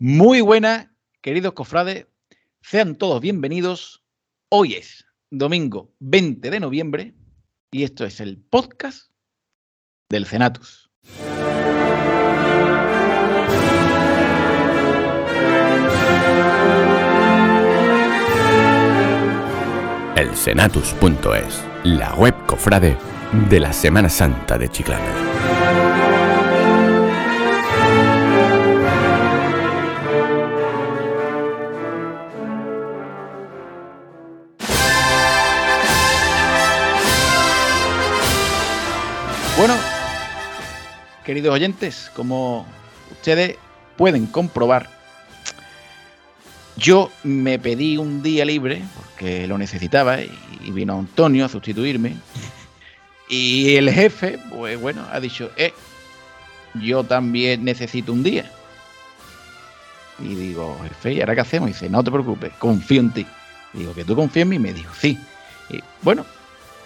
Muy buenas, queridos cofrades. Sean todos bienvenidos. Hoy es domingo 20 de noviembre y esto es el podcast del Cenatus. El Cenatus.es, la web cofrade de la Semana Santa de Chiclana. Queridos oyentes, como ustedes pueden comprobar, yo me pedí un día libre porque lo necesitaba y vino Antonio a sustituirme. Y el jefe, pues bueno, ha dicho, eh, yo también necesito un día. Y digo, jefe, ¿y ahora qué hacemos? Y dice, no te preocupes, confío en ti. digo, ¿que tú confías en mí? Y me dijo, sí. Y bueno,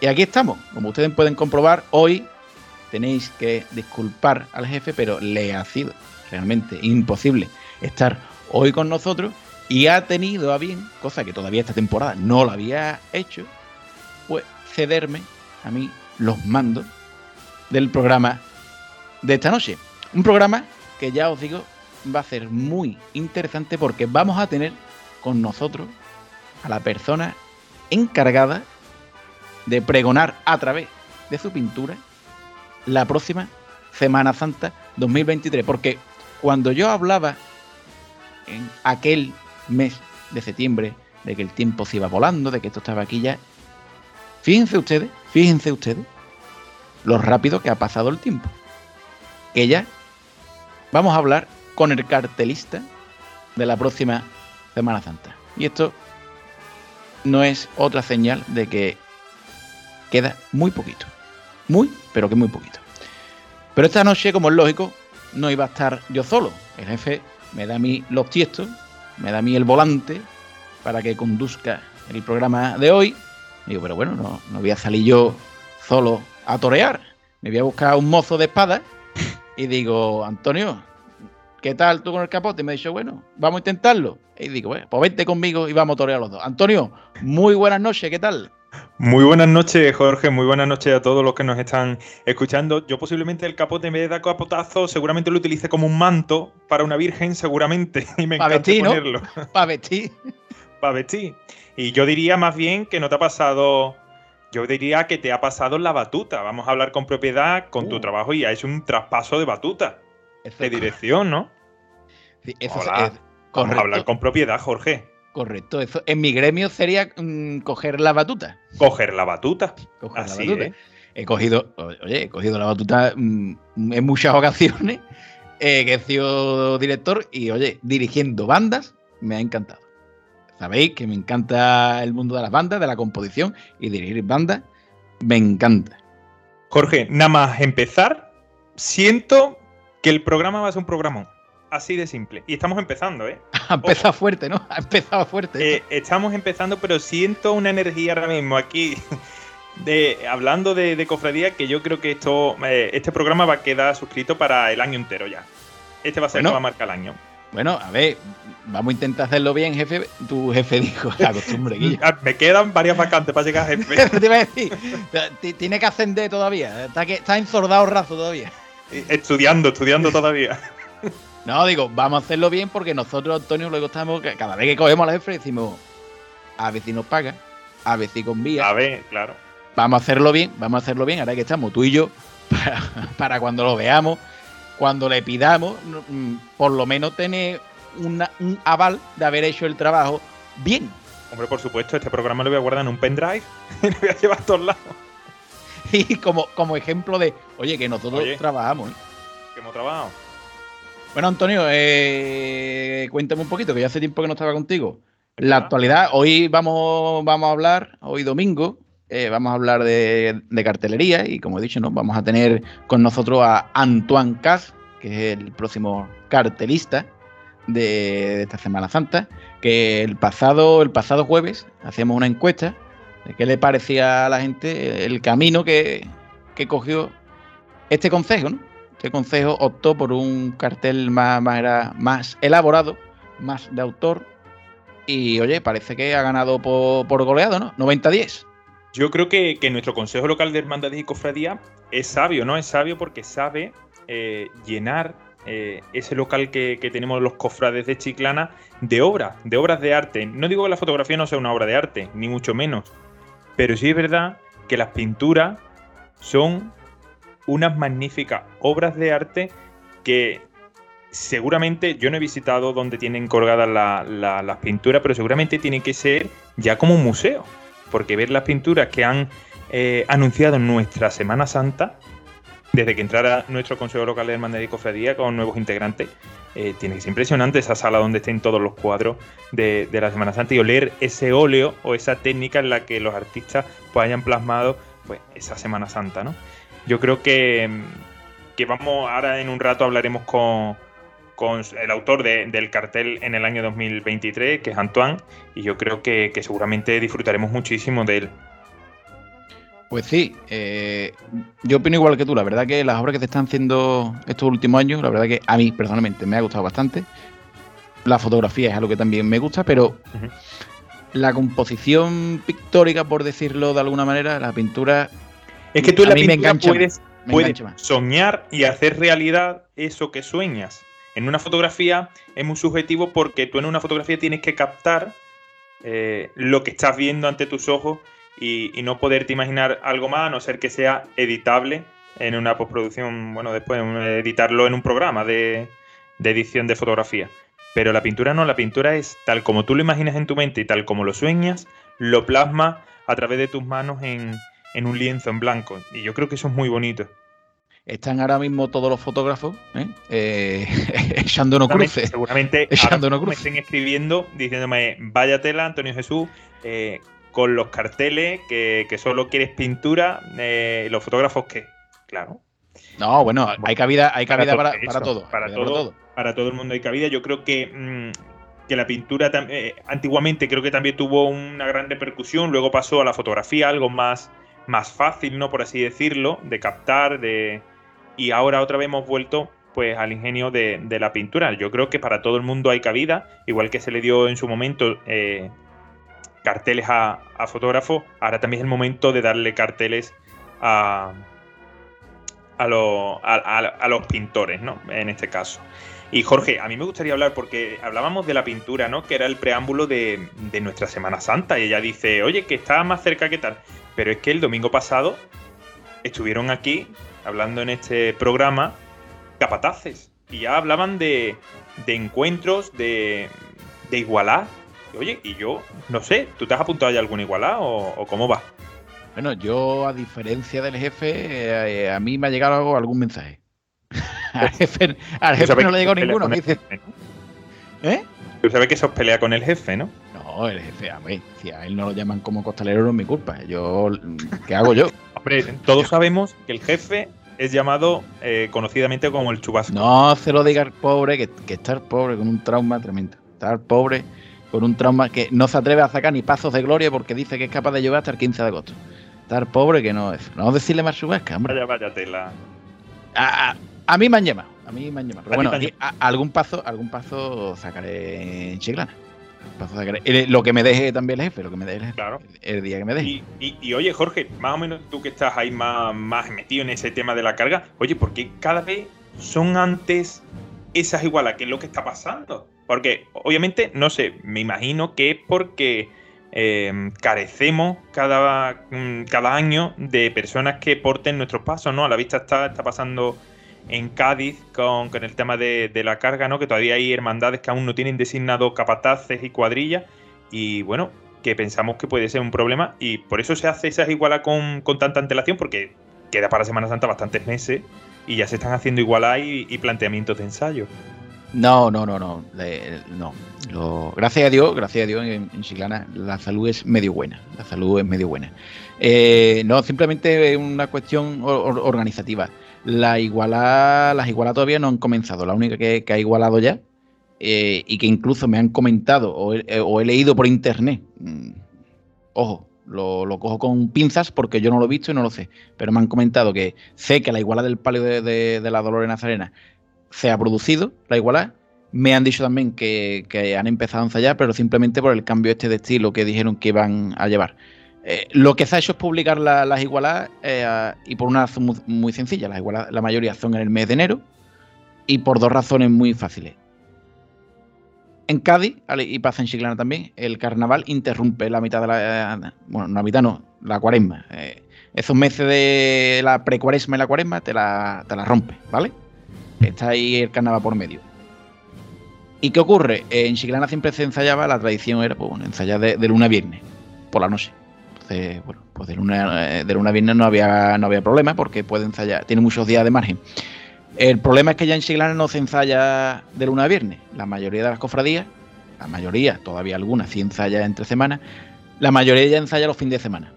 y aquí estamos. Como ustedes pueden comprobar, hoy tenéis que disculpar al jefe, pero le ha sido realmente imposible estar hoy con nosotros y ha tenido a bien, cosa que todavía esta temporada no lo había hecho, pues cederme a mí los mandos del programa de esta noche. Un programa que ya os digo va a ser muy interesante porque vamos a tener con nosotros a la persona encargada de pregonar a través de su pintura la próxima Semana Santa 2023. Porque cuando yo hablaba en aquel mes de septiembre de que el tiempo se iba volando, de que esto estaba aquí ya, fíjense ustedes, fíjense ustedes lo rápido que ha pasado el tiempo. Que ya vamos a hablar con el cartelista de la próxima Semana Santa. Y esto no es otra señal de que queda muy poquito. Muy, pero que muy poquito. Pero esta noche, como es lógico, no iba a estar yo solo. El jefe me da a mí los tiestos, me da a mí el volante para que conduzca el programa de hoy. Digo, pero bueno, no, no voy a salir yo solo a torear. Me voy a buscar un mozo de espada y digo, Antonio, ¿qué tal tú con el capote? Y me ha dicho, bueno, vamos a intentarlo. Y digo, bueno, pues vente conmigo y vamos a torear los dos. Antonio, muy buenas noches, ¿qué tal? Muy buenas noches, Jorge. Muy buenas noches a todos los que nos están escuchando. Yo posiblemente el capote en vez de dar capotazo, seguramente lo utilice como un manto para una virgen, seguramente. Y me encanta vestir, ponerlo. ¿no? Para vestir. para vestir. Y yo diría más bien que no te ha pasado. Yo diría que te ha pasado la batuta. Vamos a hablar con propiedad con uh. tu trabajo y ha hecho un traspaso de batuta. Eso de dirección, ¿no? Sí, eso Hola. es. Vamos a hablar con propiedad, Jorge. Correcto, eso en mi gremio sería mmm, coger la batuta. Coger la batuta. Coger Así, la batuta. ¿eh? He cogido, oye, he cogido la batuta mmm, en muchas ocasiones, eh, que he sido director y, oye, dirigiendo bandas, me ha encantado. Sabéis que me encanta el mundo de las bandas, de la composición y dirigir bandas, me encanta. Jorge, nada más empezar, siento que el programa va a ser un programón. Así de simple. Y estamos empezando, ¿eh? Ha empezado Ojo. fuerte, ¿no? Ha empezado fuerte. Eh, estamos empezando, pero siento una energía ahora mismo aquí. De, hablando de, de, cofradía, que yo creo que esto, eh, este programa va a quedar suscrito para el año entero ya. Este va a ser bueno, el que va a marcar el año. Bueno, a ver, vamos a intentar hacerlo bien, jefe. Tu jefe dijo la costumbre, Guillo. Me quedan varias vacantes para llegar jefe. Te iba a decir, tiene que ascender todavía. Está, que, está enzordado raso todavía. Estudiando, estudiando todavía. No, digo, vamos a hacerlo bien porque nosotros, Antonio, luego estamos, cada vez que cogemos la jefe decimos, a ver si nos paga, a ver si convía. A ver, claro. Vamos a hacerlo bien, vamos a hacerlo bien, ahora que estamos tú y yo, para, para cuando lo veamos, cuando le pidamos, mm, por lo menos tener una, un aval de haber hecho el trabajo bien. Hombre, por supuesto, este programa lo voy a guardar en un pendrive y lo voy a llevar a todos lados. Y como, como ejemplo de, oye, que nosotros oye, trabajamos. ¿eh? Que hemos trabajado. Bueno, Antonio, eh, cuéntame un poquito, que ya hace tiempo que no estaba contigo. La actualidad, hoy vamos, vamos a hablar, hoy domingo, eh, vamos a hablar de, de, cartelería y como he dicho, ¿no? vamos a tener con nosotros a Antoine Cas, que es el próximo cartelista de, de, esta Semana Santa, que el pasado, el pasado jueves hacíamos una encuesta de qué le parecía a la gente el camino que, que cogió este consejo, ¿no? Este consejo optó por un cartel más, más, elaborado, más de autor. Y oye, parece que ha ganado por, goleado, ¿no? 90-10. Yo creo que, nuestro Consejo Local de Hermandades y Cofradía es sabio, ¿no? Es sabio porque sabe eh, llenar eh, ese local que, tenemos los cofrades de Chiclana de obras, de obras de arte. No digo que la fotografía no sea una obra de arte, ni mucho menos. Pero sí es verdad que las pinturas son unas magníficas obras de arte que seguramente yo no he visitado donde tienen colgadas las pinturas, pero seguramente tiene que ser ya como un museo. Porque ver las pinturas que han eh, anunciado en nuestra Semana Santa, desde que entrara nuestro Consejo Local de Hermandad y Cofradía con nuevos integrantes, eh, tiene que ser impresionante esa sala donde estén todos los cuadros de, la Semana Santa y oler ese óleo o esa técnica en la que los artistas pues, hayan plasmado pues, esa Semana Santa, ¿no? Yo creo que, que vamos, ahora en un rato hablaremos con, el autor del cartel en el año 2023, que es Antoine, y yo creo que, seguramente disfrutaremos muchísimo de él. Pues sí, eh, yo opino igual que tú, la verdad que las obras que se están haciendo estos últimos años, la verdad que a mí personalmente me ha gustado bastante. La fotografía es algo que también me gusta, pero la composición pictórica, por decirlo de alguna manera, la pintura es que tú en la pintura puedes, soñar y hacer realidad eso que sueñas. En una fotografía es muy subjetivo porque tú en una fotografía tienes que captar eh, lo que estás viendo ante tus ojos y, no poderte imaginar algo más a no ser que sea editable en una postproducción, bueno, después editarlo en un programa de, de edición de fotografía. Pero la pintura no, la pintura es tal como tú lo imaginas en tu mente y tal como lo sueñas, lo plasma a través de tus manos en, en un lienzo en blanco. Y yo creo que eso es muy bonito. Están ahora mismo todos los fotógrafos ¿eh? eh echándonos cruces. Seguramente me estén escribiendo diciéndome, vaya tela, Antonio Jesús, eh, con los carteles, que, solo quieres pintura, eh, los fotógrafos qué. Claro. No, bueno, hay cabida, hay cabida para, para, todo, para, todo, para todo. el mundo hay cabida. Yo creo que mm, que la pintura antiguamente creo que también tuvo una gran repercusión, luego pasó a la fotografía, algo más, más fácil, ¿no? Por así decirlo, de captar, de... Y ahora otra vez hemos vuelto pues al ingenio de, la pintura. Yo creo que para todo el mundo hay cabida, igual que se le dio en su momento eh, carteles a, fotógrafos, ahora también es el momento de darle carteles a, a, a, los pintores, ¿no? En este caso. Y Jorge, a mí me gustaría hablar porque hablábamos de la pintura, ¿no? Que era el preámbulo de, nuestra Semana Santa. Y ella dice, oye, que está más cerca que tal. Pero es que el domingo pasado estuvieron aquí hablando en este programa capataces y ya hablaban de, encuentros, de, de igualar. Oye, y yo, no sé, ¿tú te has apuntado ya algún igualá o, cómo va? Bueno, yo, a diferencia del jefe, eh, a mí me ha llegado algún mensaje. Al jefe, al jefe no le llegó ninguno. Dice, ¿Eh? Tú sabes que eso es pelea con el jefe, ¿no? No, el jefe, a mí, si a él no lo llaman como costalero no es mi culpa. Yo, ¿qué hago yo? Hombre, todos sabemos que el jefe es llamado eh, conocidamente como el chubasco. No se lo diga al pobre, que, que estar pobre con un trauma tremendo. Estar pobre con un trauma que no se atreve a sacar ni pasos de gloria porque dice que es capaz de llevar hasta el 15 de agosto. Estar pobre que no es. No decirle más chubasca, hombre. Vaya, vaya tela. A, a, mí me han llamado. A mí me han llamado. Pero bueno, algún paso, algún paso sacaré en Chiclana. Eh, lo que me deje también el jefe, lo que me deje el, jefe, claro. el día que me deje. Y, oye, Jorge, más o menos tú que estás ahí más, más metido en ese tema de la carga, oye, ¿por qué cada vez son antes esas igualas? ¿Qué es lo que está pasando? Porque obviamente, no sé, me imagino que es porque em, carecemos cada, mm, cada año de personas que porten nuestros pasos, ¿no? A la vista está, está pasando en Cádiz con, el tema de, la carga, ¿no? Que todavía hay hermandades que aún no tienen designado capataces y cuadrillas. Y bueno, que pensamos que puede ser un problema. Y por eso se hace esa iguala con, con tanta antelación, porque queda para Semana Santa bastantes meses y ya se están haciendo iguala y, y planteamientos de ensayo. No, no, no, no. no. gracias a Dios, gracias a Dios en, Chiclana la salud es medio buena. La salud es medio buena. Eh, no, simplemente es una cuestión organizativa. La iguala, las igualas todavía no han comenzado. La única que, ha igualado ya eh, y que incluso me han comentado o he, leído por internet. Mm, ojo, lo, cojo con pinzas porque yo no lo he visto y no lo sé. Pero me han comentado que sé que la iguala del palio de, la Dolores Nazarena se ha producido, la iguala. Me han dicho también que, han empezado a ensayar, pero simplemente por el cambio este de estilo que dijeron que iban a llevar. Eh, lo que se ha hecho es publicar las igualas eh, y por una razón muy, sencilla. Las igualas, la mayoría son en el mes de enero y por dos razones muy fáciles. En Cádiz, y pasa en Chiclana también, el carnaval interrumpe la mitad de la. Bueno, la mitad no, la cuaresma. Eh, esos meses de la precuaresma y la cuaresma te la, te la rompe, ¿vale? Está ahí el carnaval por medio. ¿Y qué ocurre? En Chiclana siempre se ensayaba, la tradición era pues, bueno, ensayar de, luna a viernes, por la noche. Bueno, pues de luna, eh, de luna a viernes no había, no había problema porque puede ensayar, tiene muchos días de margen. El problema es que ya en Chiclana no se ensaya de luna a viernes. La mayoría de las cofradías, la mayoría, todavía algunas, sí ensaya entre semanas, la mayoría ya ensaya los fines de semana.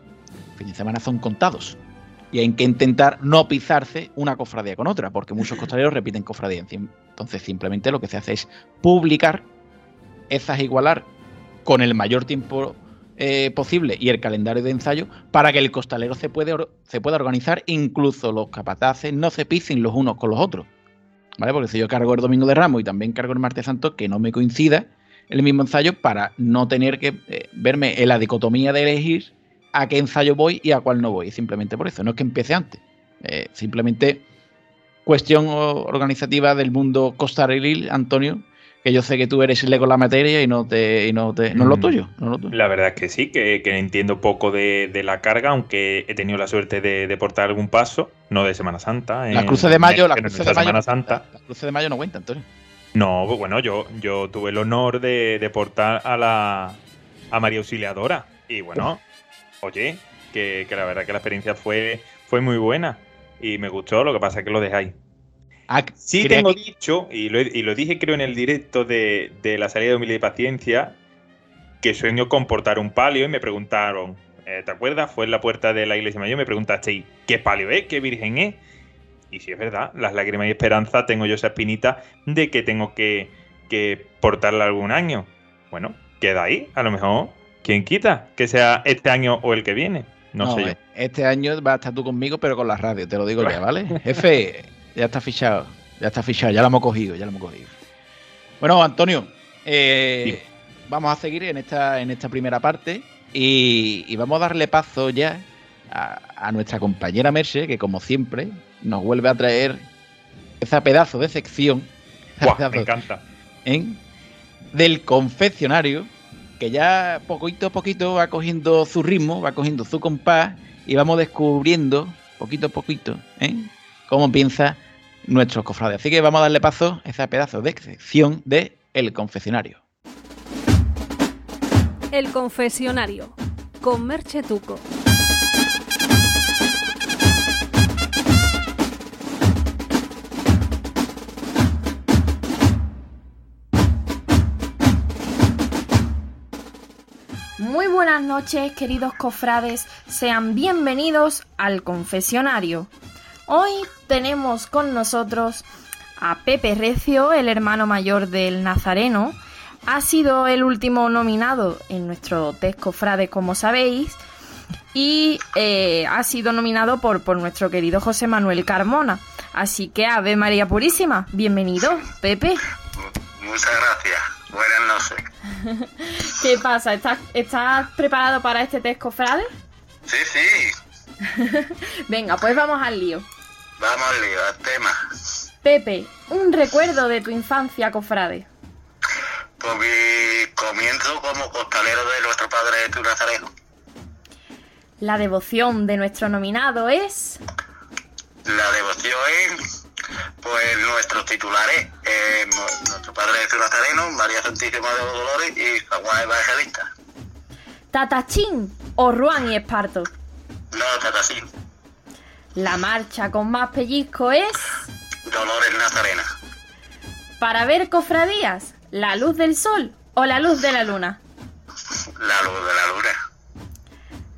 Los fines de semana son contados. Y hay que intentar no pisarse una cofradía con otra, porque muchos costaleros repiten cofradía. Entonces simplemente lo que se hace es publicar esas igualar con el mayor tiempo eh, posible y el calendario de ensayo para que el costalero se, puede, se pueda organizar, incluso los capataces no se pisen los unos con los otros. ¿Vale? Porque si yo cargo el domingo de Ramos y también cargo el martes santo, que no me coincida el mismo ensayo para no tener que eh, verme en la dicotomía de elegir a qué ensayo voy y a cuál no voy. Simplemente por eso, no es que empiece antes. Eh, simplemente cuestión organizativa del mundo costaril, Antonio, que yo sé que tú eres le con la materia y no te, y no te, no es lo mm. tuyo, La verdad es que sí, que, entiendo poco de, la carga, aunque he tenido la suerte de, portar algún paso, no de Semana Santa. La cruz de mayo, la cruz de mayo, Santa. La, cruz de mayo no cuenta, Antonio. No, pues bueno, yo, yo tuve el honor de, portar a la a María Auxiliadora. Y bueno, oye, que, la verdad que la experiencia fue, fue muy buena. Y me gustó, lo que pasa es que lo dejáis. Ah, sí tengo dicho, y lo, dije creo en el directo de, la salida de Humildad y Paciencia, que sueño con portar un palio y me preguntaron, eh, ¿te acuerdas? Fue en la puerta de la iglesia mayor, me preguntaste, ¿qué palio es? ¿Qué virgen es? Y si es verdad, las lágrimas y esperanza, tengo yo esa espinita de que tengo que, que portarla algún año. Bueno, queda ahí, a lo mejor, ¿quién quita? Que sea este año o el que viene. No, sé yo. Este año va a estar tú conmigo, pero con la radio, te lo digo ya, ¿vale? Jefe, ya está fichado. Ya está fichado, ya lo hemos cogido, ya lo hemos cogido. Bueno, Antonio, eh, vamos a seguir en esta, en esta primera parte y, vamos a darle paso ya a, nuestra compañera Merce, que como siempre nos vuelve a traer ese pedazo de sección. me encanta. del confeccionario, que ya poquito a poquito va cogiendo su ritmo, va cogiendo su compás y vamos descubriendo poquito a poquito ¿eh? cómo piensa nuestros cofrades. Así que vamos a darle paso a ese pedazo de sección de El Confesionario. El Confesionario, con Merche Tuco. Muy buenas noches, queridos cofrades. Sean bienvenidos al confesionario. Hoy tenemos con nosotros a Pepe Recio, el hermano mayor del Nazareno. Ha sido el último nominado en nuestro test cofrade, como sabéis, y eh, ha sido nominado por, por nuestro querido José Manuel Carmona. Así que Ave María Purísima, bienvenido, Pepe. Muchas gracias. Buenas noches. ¿Qué pasa? ¿Estás, ¿Estás preparado para este test cofrade? Sí, sí. Venga, pues vamos al lío. Vamos al lío, al tema. Pepe, un recuerdo de tu infancia, cofrade. Pues mi comienzo como costalero de nuestro padre de Nazareno. La devoción de nuestro nominado es. La devoción es. Pues nuestros titulares, eh, nuestro padre de Nazareno, María Santísima de Dolores y San Juan Evangelista. ¿Tatachín o Ruan y Esparto? No, Tatachín. La marcha con más pellizco es... Dolores Nazarena. Para ver cofradías, ¿la luz del sol o la luz de la luna? La luz de la luna.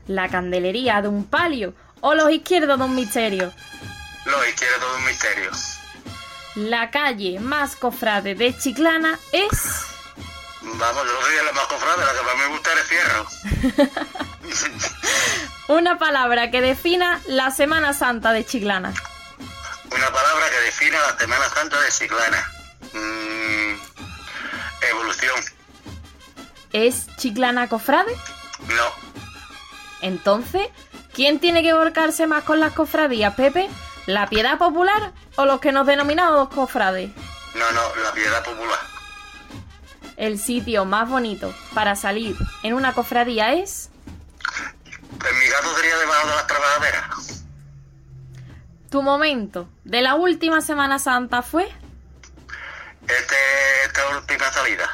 La candelería de un palio o los izquierdos de un misterio. Los izquierdos de un misterio. La calle más cofrade de Chiclana es... Vamos, yo soy la más cofrade, la que más me gusta es fierro. Una palabra que defina la Semana Santa de Chiclana. Una palabra que defina la Semana Santa de Chiclana. Mm, evolución. ¿Es Chiclana cofrade? No. Entonces, ¿quién tiene que volcarse más con las cofradías, Pepe? ¿La piedad popular o los que nos denominamos cofrades? No, no, la piedad popular. El sitio más bonito para salir en una cofradía es... En mi caso sería debajo de las trabajaderas. Tu momento de la última Semana Santa fue... Este, esta última salida.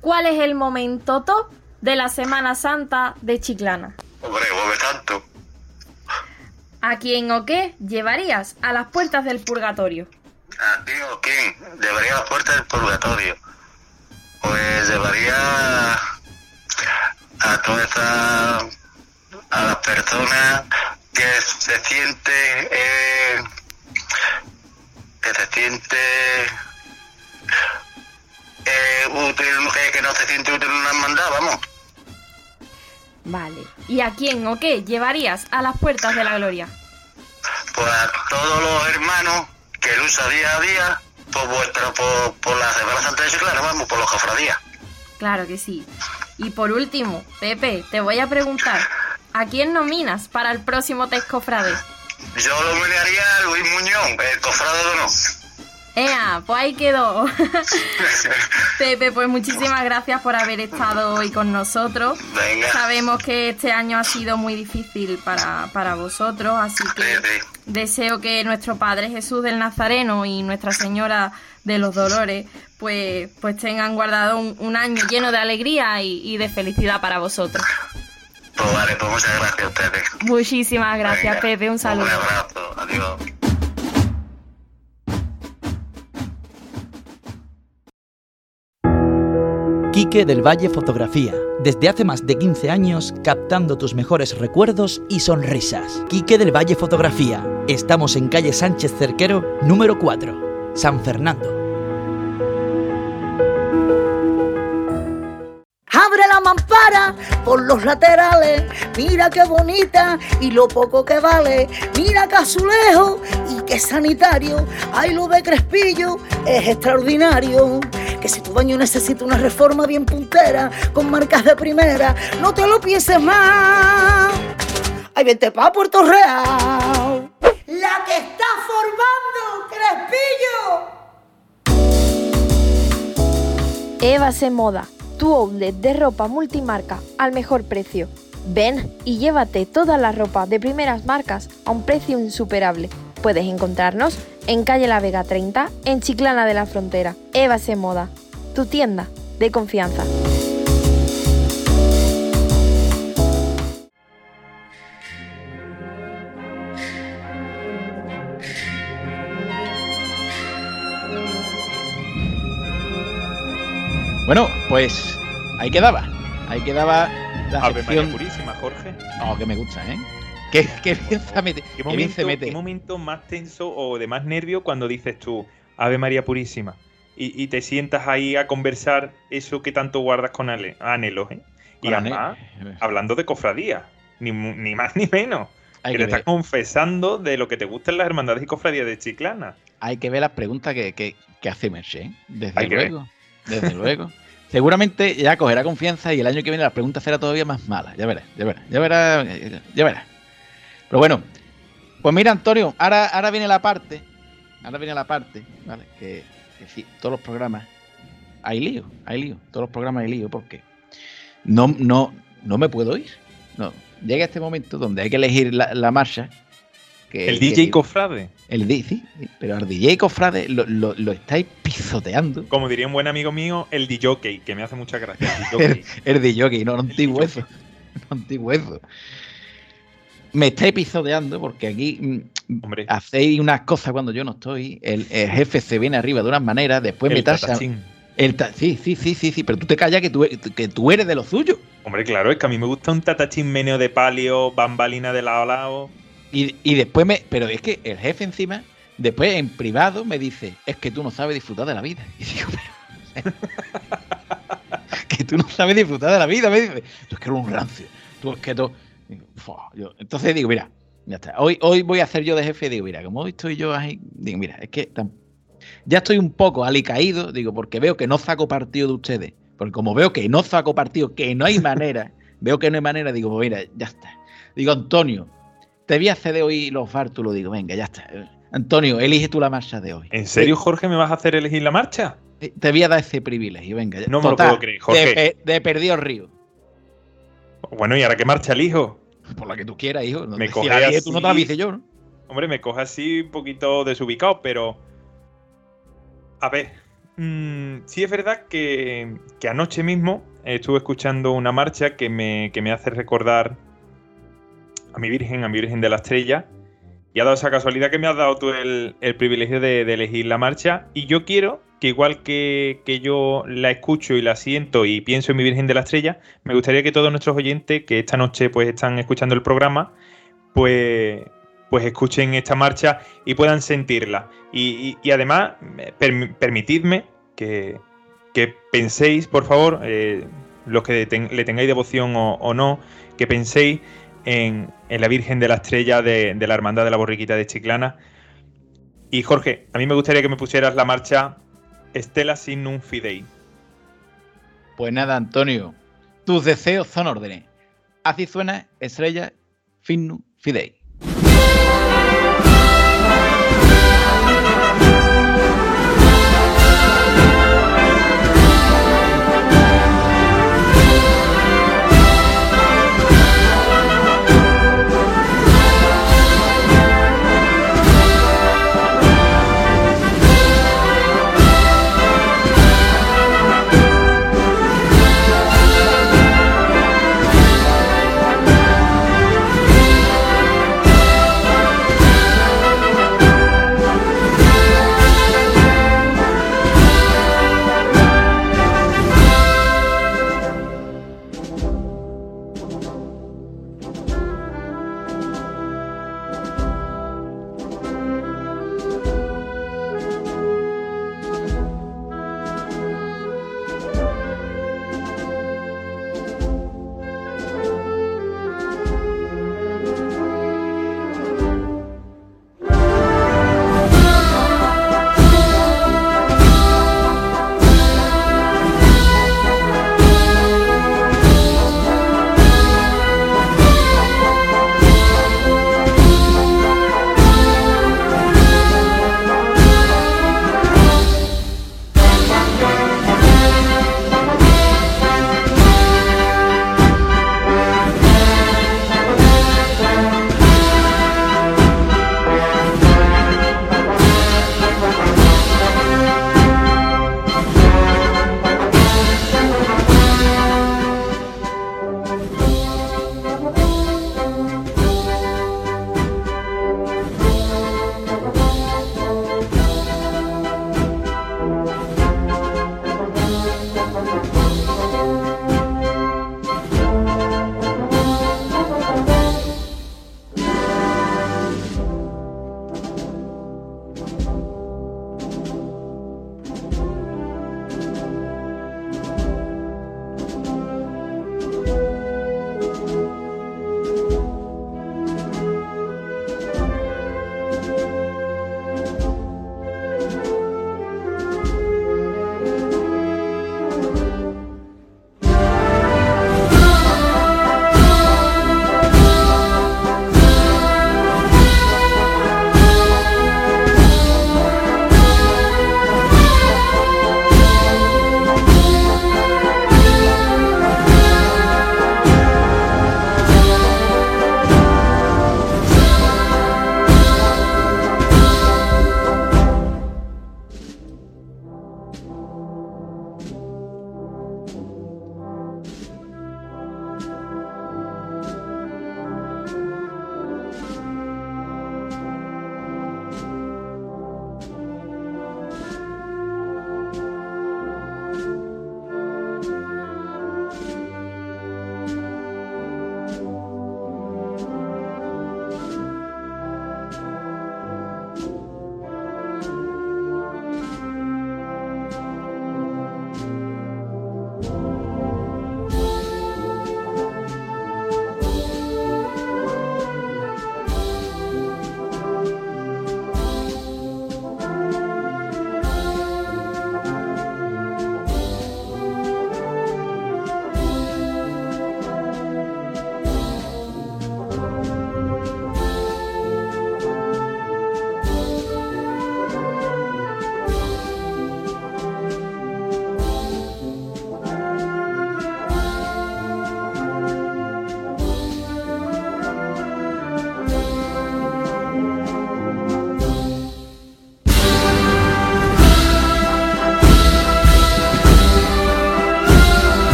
¿Cuál es el momento top de la Semana Santa de Chiclana? Hombre, mueve tanto. ¿A quién o qué llevarías a las puertas del purgatorio? ¿A quién o quién? Llevaría a la puerta del purgatorio. Pues llevaría a todas esas a las personas que se siente eh, que se siente eh, útil que, que no se siente útil en una hermandad, vamos. Vale. ¿Y a quién o qué llevarías a las puertas de la gloria? Pues a todos los hermanos que lucha día a día por vuestra por, por la Semana Santa de Chiclana, vamos, por los cofradías. Claro que sí. Y por último, Pepe, te voy a preguntar, ¿a quién nominas para el próximo test cofrade? Yo lo nominaría a Luis Muñoz, el cofrade de honor. ¡Ea! Pues ahí quedó. Pepe, pues muchísimas gracias por haber estado hoy con nosotros. Venga. Sabemos que este año ha sido muy difícil para, para vosotros, así que deseo que nuestro Padre Jesús del Nazareno y Nuestra Señora de los Dolores pues, pues tengan guardado un, un año lleno de alegría y, y de felicidad para vosotros. Pues vale, pues muchas gracias ustedes. Muchísimas gracias, Venga. Pepe. Un saludo. Un abrazo, adiós. Quique del Valle Fotografía. Desde hace más de 15 años captando tus mejores recuerdos y sonrisas. Quique del Valle Fotografía. Estamos en calle Sánchez Cerquero, número 4, San Fernando. Mampara por los laterales, mira qué bonita y lo poco que vale. Mira qué azulejo y qué sanitario. Ay, lo de Crespillo es extraordinario. Que si tu baño necesita una reforma bien puntera, con marcas de primera, no te lo pienses más. Ay, vente pa' Puerto Real. La que está formando Crespillo. Eva se moda, tu outlet de ropa multimarca al mejor precio. Ven y llévate toda la ropa de primeras marcas a un precio insuperable. Puedes encontrarnos en calle La Vega 30, en Chiclana de la Frontera. Eva se moda, tu tienda de confianza. Pues ahí quedaba. Ahí quedaba la Ave María sección. Purísima, Jorge. Oh, que me gusta, ¿eh? Que, que bien se mete. ¿Qué que bien se momento, mete. qué momento más tenso o de más nervio cuando dices tú, Ave María Purísima? Y, y te sientas ahí a conversar eso que tanto guardas con ale- anhelos, ¿eh? Y además, hablando de cofradía, ni, más ni menos. Hay que que, te estás confesando de lo que te gustan las hermandades y cofradías de Chiclana. hay que ver las preguntas que, que, que hace Merche, ¿eh? Desde Hay luego. Desde luego. Seguramente ya cogerá confianza y el año que viene las preguntas serán todavía más malas. Ya verás, ya verás, ya verás, ya verás. Pero bueno, pues mira, Antonio, ahora, ahora viene la parte. Ahora viene la parte, ¿vale? Que, sí, todos los programas hay lío, hay lío. Todos los programas hay lío porque no, no, no me puedo ir. No. Llega este momento donde hay que elegir la marcha. Que, El que- DJ Cofrade, el sí, pero al DJ Cofrade lo, lo, lo estáis pisoteando. como diría un buen amigo mío, el DJ, que me hace mucha gracia. el DJ. El DJ, no, no antiguo eso. No antiguo eso. Me estáis pisoteando porque aquí mm, Hombre, hacéis unas cosas cuando yo no estoy. El, el jefe se viene arriba de unas maneras, después me tasa. El sí, sí, sí, sí, sí, pero tú te callas que tú, que tú eres de lo suyo. Hombre, claro, es que a mí me gusta un tatachín meneo de palio, bambalina de lado a lado. Y, y después me. Pero es que el jefe encima, después en privado me dice, es que tú no sabes disfrutar de la vida. Y digo, que tú no sabes disfrutar de la vida, me dice. Tú es que eres un rancio. tú es que tú. entonces digo, mira, ya está. Hoy, hoy voy a hacer yo de jefe, digo, mira, como hoy estoy yo ahí, digo, mira, es que ya estoy un poco alicaído, digo, porque veo que no saco partido de ustedes. Porque como veo que no saco partido, que no hay manera, veo que no hay manera, digo, mira, ya está. Digo, Antonio, te voy a hacer de hoy los bártulos, digo, venga, ya está. Antonio, elige tú la marcha de hoy. ¿En serio, Jorge, me vas a hacer elegir la marcha? Te voy a dar ese privilegio, venga. No me lo puedo creer, Jorge. De, perdido río. Bueno, ¿y ahora qué marcha elijo? Por la que tú quieras, hijo. me coge así, tú no te la yo, ¿no? Hombre, me coge así un poquito desubicado, pero. A ver. Mm, sí es verdad que, que, anoche mismo estuve escuchando una marcha que me, que me hace recordar a mi Virgen, a mi Virgen de la Estrella. Y ha dado esa casualidad que me has dado tú el, privilegio de, elegir la marcha. Y yo quiero que igual que, que, yo la escucho y la siento y pienso en mi Virgen de la Estrella, me gustaría que todos nuestros oyentes que esta noche pues están escuchando el programa, pues, pues escuchen esta marcha y puedan sentirla. Y, además, permitidme que, penséis, por favor, eh, los que le tengáis devoción o no, que penséis en, la Virgen de la Estrella de, la Hermandad de la Borriquita de Chiclana. Y Jorge, a mí me gustaría que me pusieras la marcha Estela sin un fidei. Pues nada, Antonio, tus deseos son órdenes. Así suena Estrella Finnum Fidei.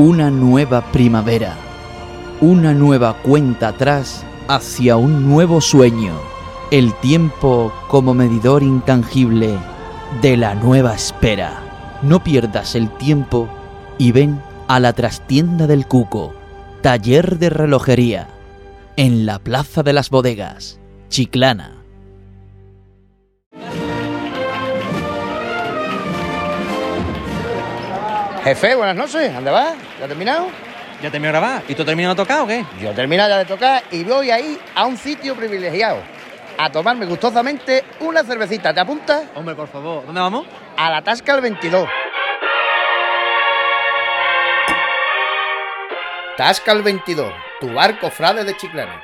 Una nueva primavera, una nueva cuenta atrás hacia un nuevo sueño, el tiempo como medidor intangible de la nueva espera. No pierdas el tiempo y ven a la trastienda del Cuco, taller de relojería, en la Plaza de las Bodegas, Chiclana. Jefe, buenas noches. ¿Dónde vas? ¿Ya terminado? ¿Ya terminó de grabar? ¿Y tú terminas de tocar o qué? Yo he terminado ya de tocar y voy ahí a un sitio privilegiado a tomarme gustosamente una cervecita. ¿Te apuntas? Hombre, por favor. ¿Dónde vamos? A la Tasca el 22. Tasca el 22, tu barco frade de Chiclana.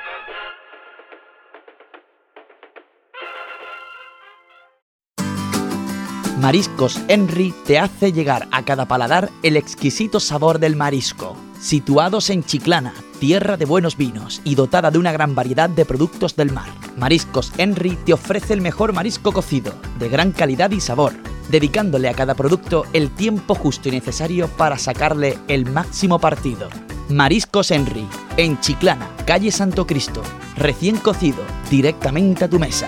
Mariscos Henry te hace llegar a cada paladar el exquisito sabor del marisco. Situados en Chiclana, tierra de buenos vinos y dotada de una gran variedad de productos del mar, Mariscos Henry te ofrece el mejor marisco cocido, de gran calidad y sabor, dedicándole a cada producto el tiempo justo y necesario para sacarle el máximo partido. Mariscos Henry, en Chiclana, calle Santo Cristo, recién cocido, directamente a tu mesa.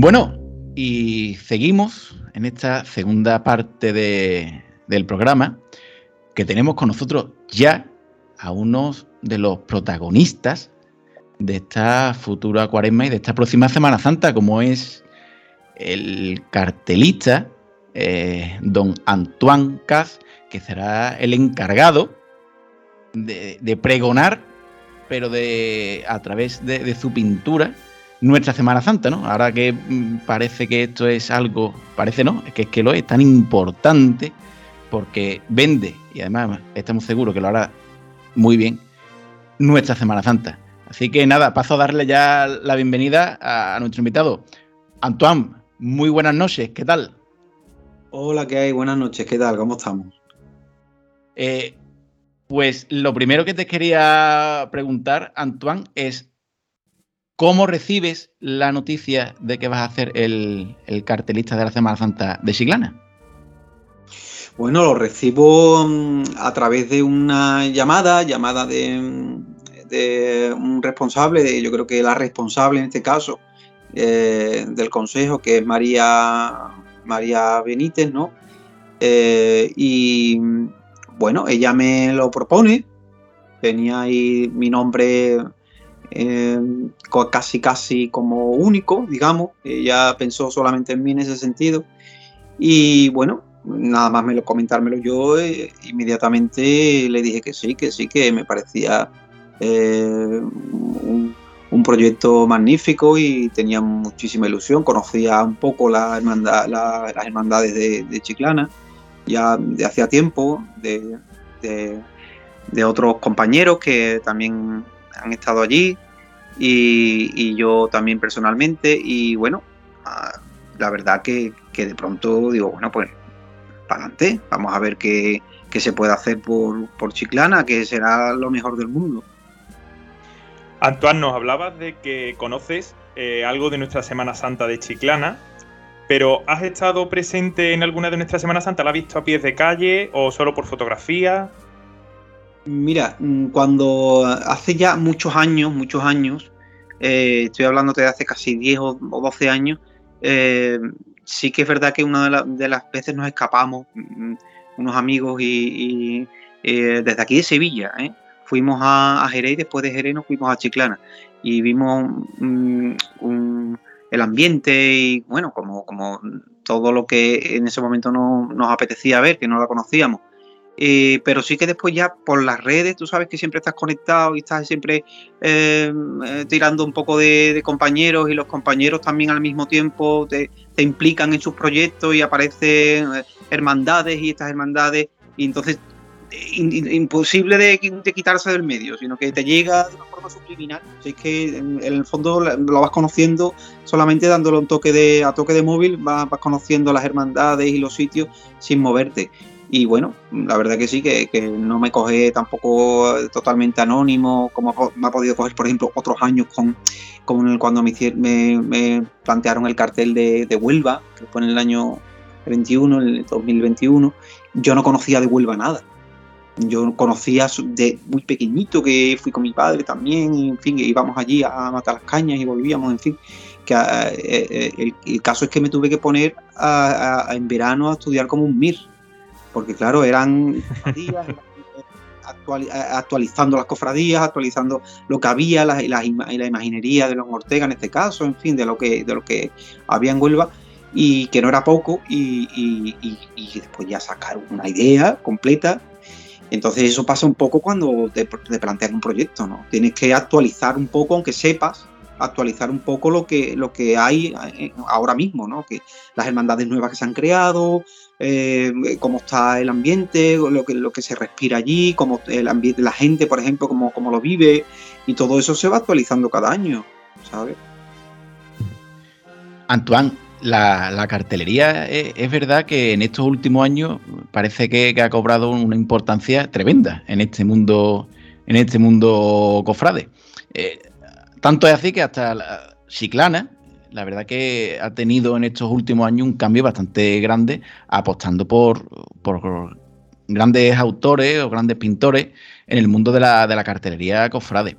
Bueno, y seguimos en esta segunda parte de- del programa que tenemos con nosotros ya a unos de los protagonistas de esta futura cuaresma y de esta próxima Semana Santa, como es el cartelista eh, don Antoine Cas, que será el encargado de, de pregonar, pero de a través de su pintura, nuestra Semana Santa, ¿no? Ahora que mm, parece que esto es algo, parece no, es que es que lo es tan importante porque vende y además estamos seguros que lo hará muy bien nuestra Semana Santa. Así que nada, paso a darle ya la bienvenida a, a nuestro invitado. Antoine, muy buenas noches, ¿qué tal? Hola, ¿qué hay? Buenas noches, ¿qué tal? ¿Cómo estamos? Eh, pues lo primero que te quería preguntar, Antoine, es ¿cómo recibes la noticia de que vas a hacer el, el cartelista de la Semana Santa de Chiclana? Bueno, lo recibo mm, a través de una llamada, llamada de, un responsable, de, yo creo que la responsable en este caso eh, del consejo, que es María, María Benítez, ¿no? Eh, y bueno, ella me lo propone, tenía ahí mi nombre co- casi casi como único, digamos, ella pensó solamente en mí en ese sentido. Y bueno, nada más me lo comentármelo yo, eh, inmediatamente le dije que sí, que sí, que me parecía eh, un, proyecto magnífico y tenía muchísima ilusión. Conocía un poco la hermandad- la- las hermandades de, Chiclana ya de hacía tiempo, de- de otros compañeros que también han estado allí y, yo también personalmente. Y bueno, ah, la verdad que, que de pronto digo, bueno, pues para adelante, vamos a ver qué, qué se puede hacer por, por Chiclana, que será lo mejor del mundo. Antoine, nos hablabas de que conoces eh, algo de nuestra Semana Santa de Chiclana, pero ¿has estado presente en alguna de nuestras Semana Santa? ¿La has visto a pies de calle o solo por fotografía? Mira, mm, cuando hace ya muchos años, muchos años, eh, estoy hablando de hace casi 10 o o 12 años, eh, sí que es verdad que una de, la- de las veces nos escapamos, mm, unos amigos y, eh, desde aquí de Sevilla, ¿eh? fuimos a, a Jerez después de Jerez nos fuimos a Chiclana y vimos mm, el ambiente y bueno, como, como todo lo que en ese momento no, nos apetecía ver, que no la conocíamos. Eh, pero sí que después ya por las redes, tú sabes que siempre estás conectado y estás siempre eh, eh, tirando un poco de, compañeros y los compañeros también al mismo tiempo te, implican en sus proyectos y aparecen hermandades y estas hermandades y entonces in- imposible de, qui- de quitarse del medio, sino que te llega de una forma subliminal. Es que en, el fondo lo vas conociendo solamente dándole un toque de, a toque de móvil, vas conociendo las hermandades y los sitios sin moverte. Y bueno, la verdad que sí, que, no me coge tampoco totalmente anónimo, como me ha podido coger, por ejemplo, otros años con, cuando me, me, plantearon el cartel de, de, Huelva, que fue en el año 21, el 2021. Yo no conocía de Huelva nada. Yo conocía de muy pequeñito que fui con mi padre también, y en fin, íbamos allí a matar las cañas y volvíamos, en fin. Que, eh, eh, el, caso es que me tuve que poner en verano a estudiar como un MIR porque claro, eran actualizando las cofradías, actualizando lo que había, la, la, la, imaginería de los Ortega en este caso, en fin, de lo que, de lo que había en Huelva, y que no era poco, y, después ya sacar una idea completa. Entonces eso pasa un poco cuando te, te planteas un proyecto, ¿no? Tienes que actualizar un poco, aunque sepas, actualizar un poco lo que, lo que hay eh, ahora mismo, ¿no? Que las hermandades nuevas que se han creado, eh, cómo está el ambiente, lo que, lo que se respira allí, cómo el ambiente, la gente, por ejemplo, cómo, cómo lo vive, y todo eso se va actualizando cada año, ¿sabes? Antoine, la, cartelería eh, es, verdad que en estos últimos años parece que, ha cobrado una importancia tremenda en este mundo, en este mundo cofrade. Tanto es así que hasta la Chiclana, la verdad que ha tenido en estos últimos años un cambio bastante grande, apostando por, grandes autores o grandes pintores en el mundo de la, de la cartelería cofrade.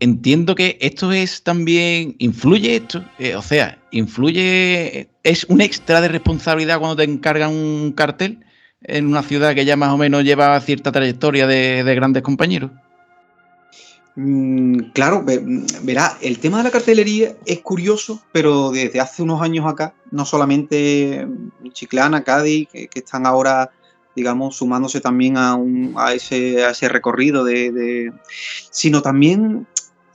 Entiendo que esto es también, influye esto, eh, o sea, influye, es un extra de responsabilidad cuando te encargan un cartel en una ciudad que ya más o menos lleva cierta trayectoria de grandes compañeros. Mm, claro, verá, el tema de la cartelería es curioso, pero desde hace unos años acá, no solamente Chiclana, Cádiz, que, están ahora, digamos, sumándose también a, un, a, ese, ese, recorrido de, sino también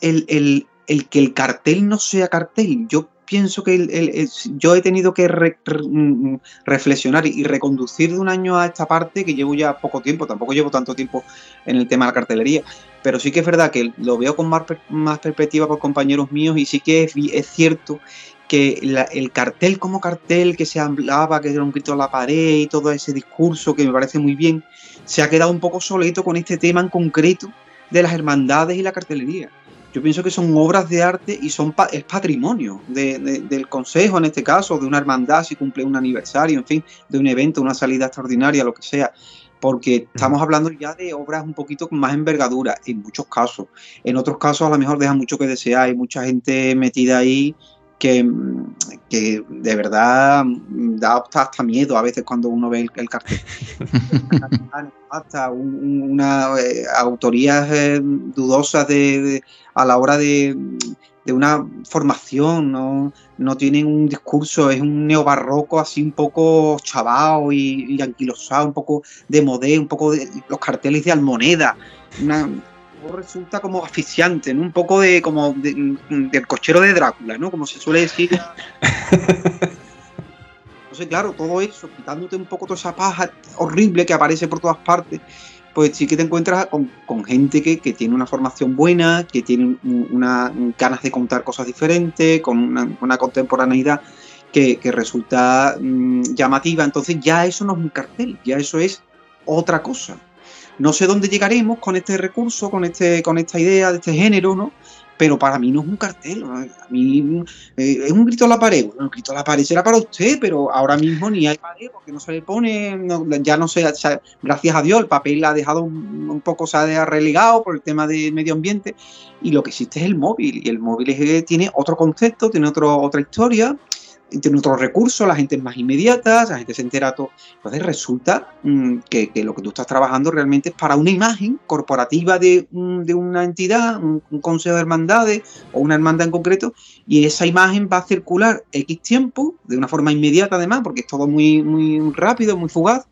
el, el, el, que el cartel no sea cartel. Yo pienso que yo he tenido que mm, reflexionar y reconducir de un año a esta parte, que llevo ya poco tiempo, tampoco llevo tanto tiempo en el tema de la cartelería, pero sí que es verdad que lo veo con más, más perspectiva por compañeros míos y sí que es, cierto que el cartel como cartel que se hablaba, que era un grito a la pared y todo ese discurso que me parece muy bien, se ha quedado un poco soleto con este tema en concreto de las hermandades y la cartelería yo pienso que son obras de arte y son es patrimonio del consejo en este caso, de una hermandad si cumple un aniversario, en fin, de un evento, una salida extraordinaria, lo que sea. Porque estamos hablando ya de obras un poquito con más envergadura, en muchos casos. En otros casos a lo mejor deja mucho que desear, hay mucha gente metida ahí que, de verdad da hasta miedo a veces cuando uno ve el, cartel. hasta una eh, autorías eh, dudosas de, a la hora de, una formación, ¿no? no tienen un discurso, es un neobarroco así un poco chavao y, anquilosado, un poco de modé, un poco de los carteles de almoneda, una, resulta como asfixiante, ¿no? Un poco de como del cochero de Drácula, ¿no? Como se suele decir. Entonces, claro, todo eso, quitándote un poco toda esa paja horrible que aparece por todas partes, pues sí que te encuentras con, gente que, tiene una formación buena, que tiene una, ganas de contar cosas diferentes, con una, contemporaneidad que, resulta mm, llamativa. Entonces ya eso no es un cartel, ya eso es otra cosa. No sé dónde llegaremos con este recurso, con, este, con esta idea de este género, ¿no? Pero para mí no es un cartel, a mí eh, es un grito a la pared. Bueno, un grito a la pared será para usted, pero ahora mismo ni hay pared porque no se le pone, ya no sé, gracias a Dios el papel ha dejado un, poco, se ha relegado por el tema del medio ambiente y lo que existe es el móvil y el móvil es, tiene otro concepto, tiene otro, otra historia tiene otros recursos, la gente es más inmediata, la gente se entera todo. Entonces resulta mm, que, lo que tú estás trabajando realmente es para una imagen corporativa de, una entidad, un, consejo de hermandades o una hermandad en concreto, y esa imagen va a circular X tiempo, de una forma inmediata además, porque es todo muy, muy rápido, muy fugaz,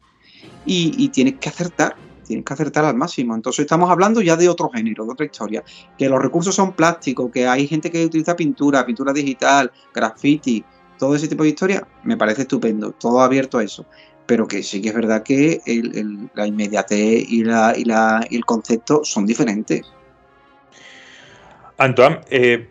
y, tienes que acertar, tienes que acertar al máximo. Entonces estamos hablando ya de otro género, de otra historia, que los recursos son plásticos, que hay gente que utiliza pintura, pintura digital, graffiti, todo ese tipo de historia, me parece estupendo, todo abierto a eso. Pero que sí que es verdad que la inmediatez y, la, y, el concepto son diferentes. Antoine, eh,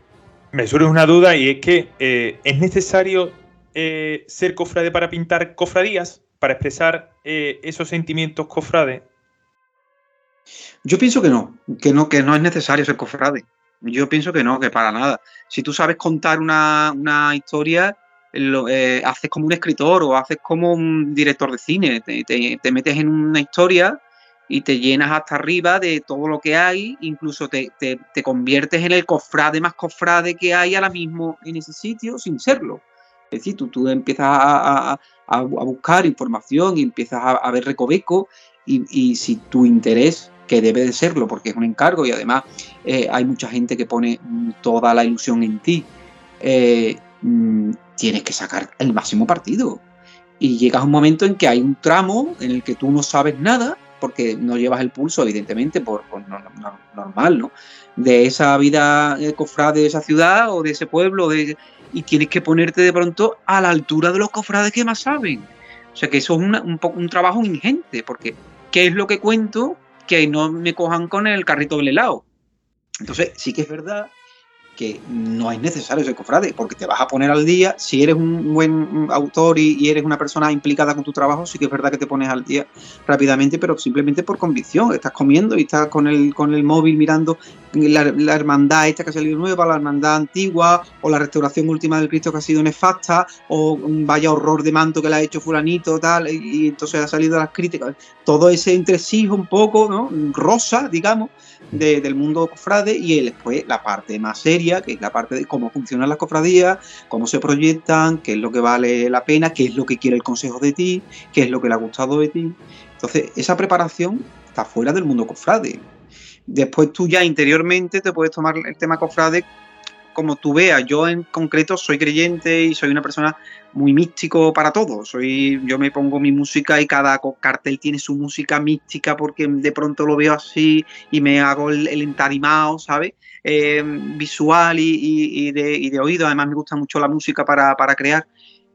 me surge una duda y es que eh, ¿es necesario eh, ser cofrade para pintar cofradías? para expresar esos sentimientos cofrades? Yo pienso que no, que no, que no es necesario ser cofrade. Yo pienso que no, que para nada. Si tú sabes contar una, una historia, eh, haces como un escritor o haces como un director de cine, te, te, te, metes en una historia y te llenas hasta arriba de todo lo que hay, incluso te, te conviertes en el cofrade más cofrade que hay ahora mismo en ese sitio sin serlo. Es decir, tú, tú empiezas a, a, a, buscar información y empiezas a, ver recoveco y, y si tu interés que debe de serlo porque es un encargo y además eh, hay mucha gente que pone toda la ilusión en ti, eh, mm, tienes que sacar el máximo partido. Y llegas a un momento en que hay un tramo en el que tú no sabes nada, porque no llevas el pulso, evidentemente, por, no, no, normal, ¿no? De esa vida eh, cofrade de esa ciudad o de ese pueblo, y tienes que ponerte de pronto a la altura de los cofrades que más saben. O sea que eso es un, un trabajo ingente, porque ¿qué es lo que cuento? que no me cojan con el carrito del helado. Entonces, sí que es verdad que no es necesario ser cofrade, porque te vas a poner al día. Si eres un buen autor y, eres una persona implicada con tu trabajo, sí que es verdad que te pones al día rápidamente, pero simplemente por convicción. Estás comiendo y estás con el, con el móvil mirando la, hermandad esta que ha salido nueva, la hermandad antigua, o la restauración última del Cristo que ha sido nefasta, o vaya horror de manto que le ha hecho fulanito, tal, y, y entonces ha salido las críticas. Todo ese entresijo un poco, ¿no? Rosa, digamos, de, del mundo cofrade y después la parte más seria, que es la parte de cómo funcionan las cofradías, cómo se proyectan, qué es lo que vale la pena, qué es lo que quiere el consejo de ti, qué es lo que le ha gustado de ti. Entonces, esa preparación está fuera del mundo cofrade. Después tú ya interiormente te puedes tomar el tema cofrade como tú veas. Yo en concreto soy creyente y soy una persona muy místico para todo. Soy, yo me pongo mi música y cada cartel tiene su música mística porque de pronto lo veo así y me hago el, el ¿sabes? Eh, visual y, de, oído. Además me gusta mucho la música para, para crear.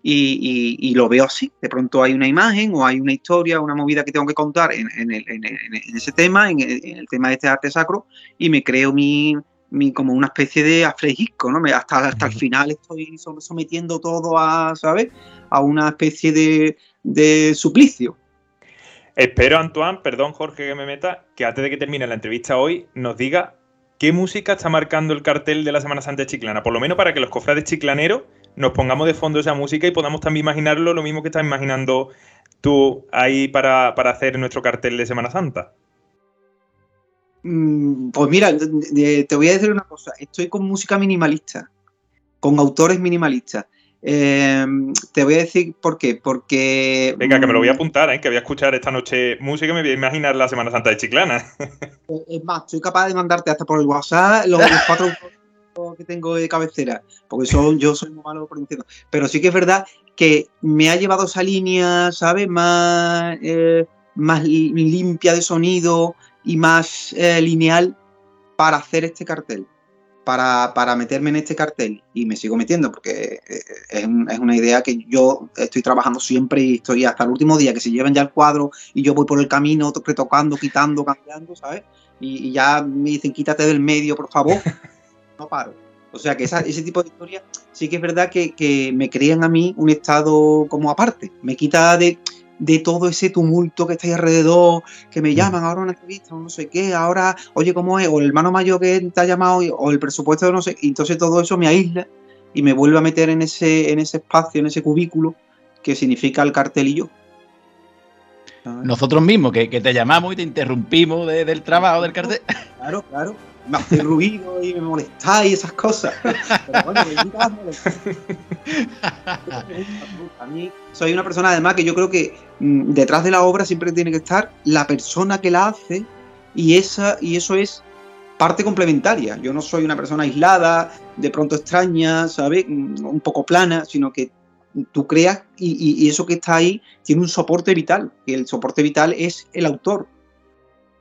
Y, lo veo así. De pronto hay una imagen o hay una historia, una movida que tengo que contar en, en, en ese tema, en el, tema de este arte sacro, y me creo mi, mi, como una especie de afrejisco, ¿no? Hasta, hasta el final estoy sometiendo todo a, ¿sabes? A una especie de, de suplicio. Espero, Antoine, perdón Jorge que me meta, que antes de que termine la entrevista hoy nos diga qué música está marcando el cartel de la Semana Santa Chiclana, por lo menos para que los cofrades chiclaneros nos pongamos de fondo esa música y podamos también imaginarlo lo mismo que estás imaginando tú ahí para, para hacer nuestro cartel de Semana Santa. Mm, pues mira, te voy a decir una cosa. Estoy con música minimalista, con autores minimalistas. Eh, te voy a decir por qué. Porque. Venga, que me lo voy a apuntar, ¿eh? que voy a escuchar esta noche música y me voy a imaginar la Semana Santa de Chiclana. Es más, soy capaz de mandarte hasta por el WhatsApp los, los cuatro que tengo de cabecera, porque son, yo soy muy malo pronunciando. Pero sí que es verdad que me ha llevado esa línea, ¿sabes? Más, eh, más limpia de sonido, y más eh, lineal para hacer este cartel, para, para, meterme en este cartel. Y me sigo metiendo porque eh, es, es, una idea que yo estoy trabajando siempre y estoy hasta el último día que se lleven ya el cuadro y yo voy por el camino retocando, quitando, cambiando, ¿sabes? Y, y ya me dicen quítate del medio, por favor. No paro. O sea que esa, ese tipo de historias sí que es verdad que, que, me crean a mí un estado como aparte. Me quita de, de todo ese tumulto que está ahí alrededor, que me llaman ahora una entrevista o no sé qué, ahora, oye, ¿cómo es? O el hermano mayor que te ha llamado, o el presupuesto de no sé, y entonces todo eso me aísla y me vuelve a meter en ese, en ese espacio, en ese cubículo que significa el cartel y yo. Nosotros mismos, que, que, te llamamos y te interrumpimos de, del trabajo del cartel. Claro, claro me hace ruido y me molestáis y esas cosas. Pero bueno, a mí soy una persona además que yo creo que mmm, detrás de la obra siempre tiene que estar la persona que la hace y esa y eso es parte complementaria. Yo no soy una persona aislada, de pronto extraña, ¿sabes? Un poco plana, sino que tú creas y, y, y eso que está ahí tiene un soporte vital. Y el soporte vital es el autor,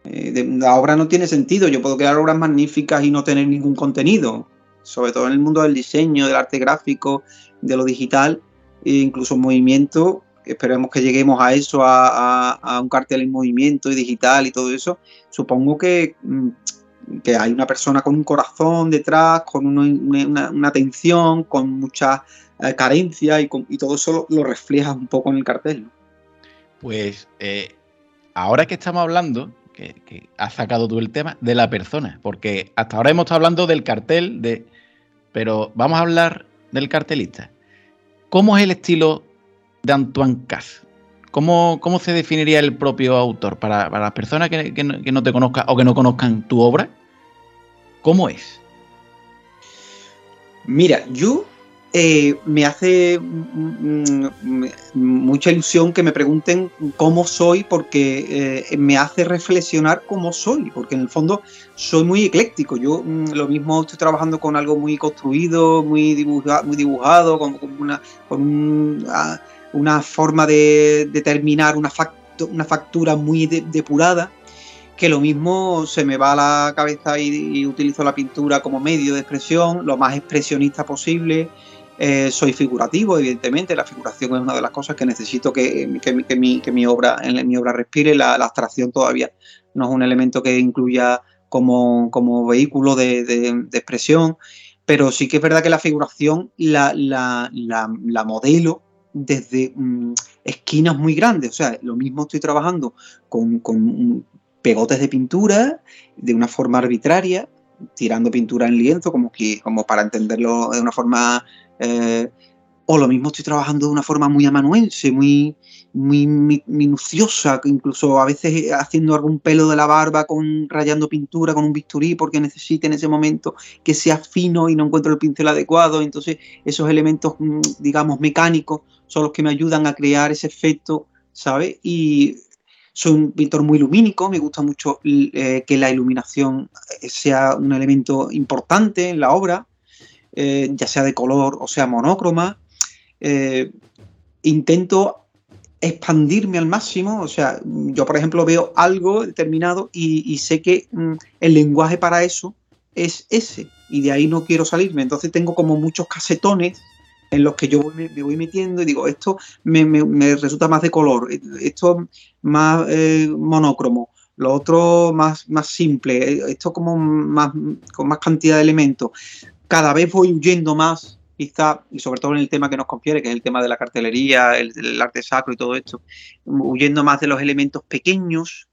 eh, la obra no tiene sentido. Yo puedo crear obras magníficas y no tener ningún contenido, sobre todo en el mundo del diseño, del arte gráfico, de lo digital, e incluso en movimiento. Esperemos que lleguemos a eso, a, un cartel en movimiento y digital y todo eso. Supongo que, mm, que hay una persona con un corazón detrás, con una, atención, con mucha eh, carencia y, todo eso lo, lo refleja un poco en el cartel. Pues eh, ahora que estamos hablando, que, que, has sacado tú el tema, de la persona, porque hasta ahora hemos estado hablando del cartel, de, pero vamos a hablar del cartelista. ¿Cómo es el estilo de Antoine Cass? ¿Cómo, ¿Cómo, se definiría el propio autor? Para, para las personas que, que, no, que, no, te conozcan o que no conozcan tu obra, ¿cómo es? Mira, yo eh, me hace mm, mm, mucha ilusión que me pregunten cómo soy, porque eh, me hace reflexionar cómo soy, porque en el fondo soy muy ecléctico. Yo mm, lo mismo estoy trabajando con algo muy construido, muy, dibuja, muy dibujado, con, una, con una, una, forma de, de terminar una, facto, una factura muy de, depurada que lo mismo se me va a la cabeza y, utilizo la pintura como medio de expresión, lo más expresionista posible. Eh, soy figurativo, evidentemente, la figuración es una de las cosas que necesito que, que, que mi, mi, obra, en mi obra respire. La, abstracción todavía no es un elemento que incluya como, como vehículo de, de, expresión, pero sí que es verdad que la figuración la, la, la modelo desde mmm, esquinas muy grandes. O sea, lo mismo estoy trabajando con, con pegotes de pintura de una forma arbitraria, tirando pintura en lienzo, como, que, como para entenderlo de una forma... Eh, o lo mismo estoy trabajando de una forma muy amanuense, muy, muy minuciosa, incluso a veces haciendo algún pelo de la barba, con rayando pintura con un bisturí, porque necesito en ese momento que sea fino y no encuentro el pincel adecuado. Entonces, esos elementos, mm, digamos, mecánicos son los que me ayudan a crear ese efecto, ¿sabes? Y soy un pintor muy lumínico, me gusta mucho eh, que la iluminación sea un elemento importante en la obra, eh, ya sea de color o sea monócroma. Eh, intento expandirme al máximo, o sea, yo por ejemplo veo algo determinado y, y sé que mm, el lenguaje para eso es ese, y de ahí no quiero salirme, entonces tengo como muchos casetones en los que yo me, me voy metiendo y digo, esto me, me, resulta más de color, esto más eh, monócromo, lo otro más, más simple, esto como más, con más cantidad de elementos. Cada vez voy huyendo más, quizá, y sobre todo en el tema que nos confiere, que es el tema de la cartelería, el, el arte sacro y todo esto, huyendo más de los elementos pequeños,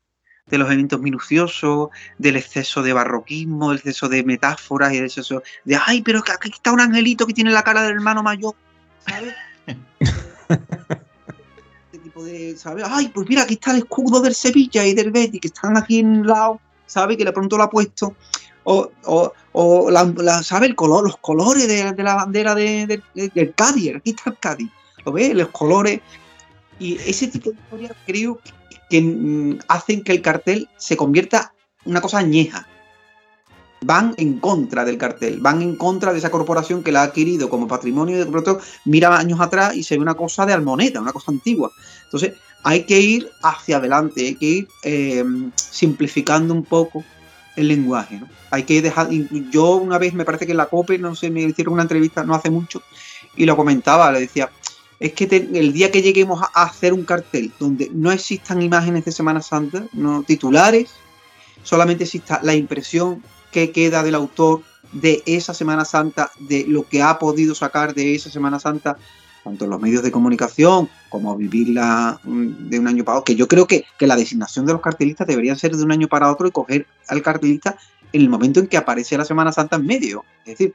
de los elementos minuciosos, del exceso de barroquismo, del exceso de metáforas y del exceso de, ay, pero aquí está un angelito que tiene la cara del hermano mayor, ¿sabes? este tipo de, ¿sabes? Ay, pues mira, aquí está el escudo del Sevilla y del Betis, que están aquí en un lado, ¿sabes? Que de pronto lo ha puesto. O, o, o la, la, ¿sabes? El color, los colores de, de la bandera de, de, de, del Cádiz, aquí está el Cádiz, ¿lo ves? Los colores. Y ese tipo de historias creo que mm, hacen que el cartel se convierta en una cosa añeja. Van en contra del cartel, van en contra de esa corporación que la ha adquirido como patrimonio de pronto mira años atrás y se ve una cosa de almoneta, una cosa antigua. Entonces hay que ir hacia adelante, hay que ir eh, simplificando un poco el lenguaje. ¿no? Hay que dejar. Yo una vez me parece que en la COPE, no sé, me hicieron una entrevista no hace mucho y lo comentaba, le decía, es que el día que lleguemos a hacer un cartel donde no existan imágenes de Semana Santa, no titulares, solamente exista la impresión que queda del autor de esa Semana Santa, de lo que ha podido sacar de esa Semana Santa, tanto en los medios de comunicación como vivirla mm, de un año para otro, que yo creo que, que la designación de los cartelistas debería ser de un año para otro y coger al cartelista en el momento en que aparece la Semana Santa en medio. Es decir,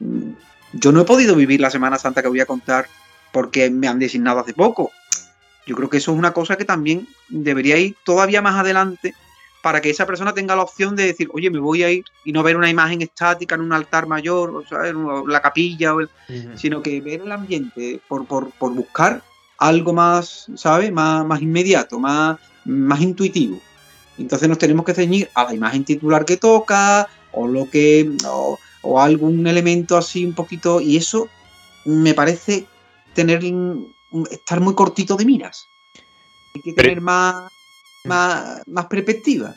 mm, yo no he podido vivir la Semana Santa que voy a contar porque me han designado hace poco. Yo creo que eso es una cosa que también debería ir todavía más adelante para que esa persona tenga la opción de decir, oye, me voy a ir y no ver una imagen estática en un altar mayor, o sea, en la capilla, o el, uh -huh. sino que ver el ambiente por, por, por buscar algo más, ¿sabes? Más, más inmediato, más, más intuitivo. Entonces nos tenemos que ceñir a la imagen titular que toca, o lo que. o, o algún elemento así un poquito. Y eso me parece tener estar muy cortito de miras. Hay que tener más, más, más perspectiva.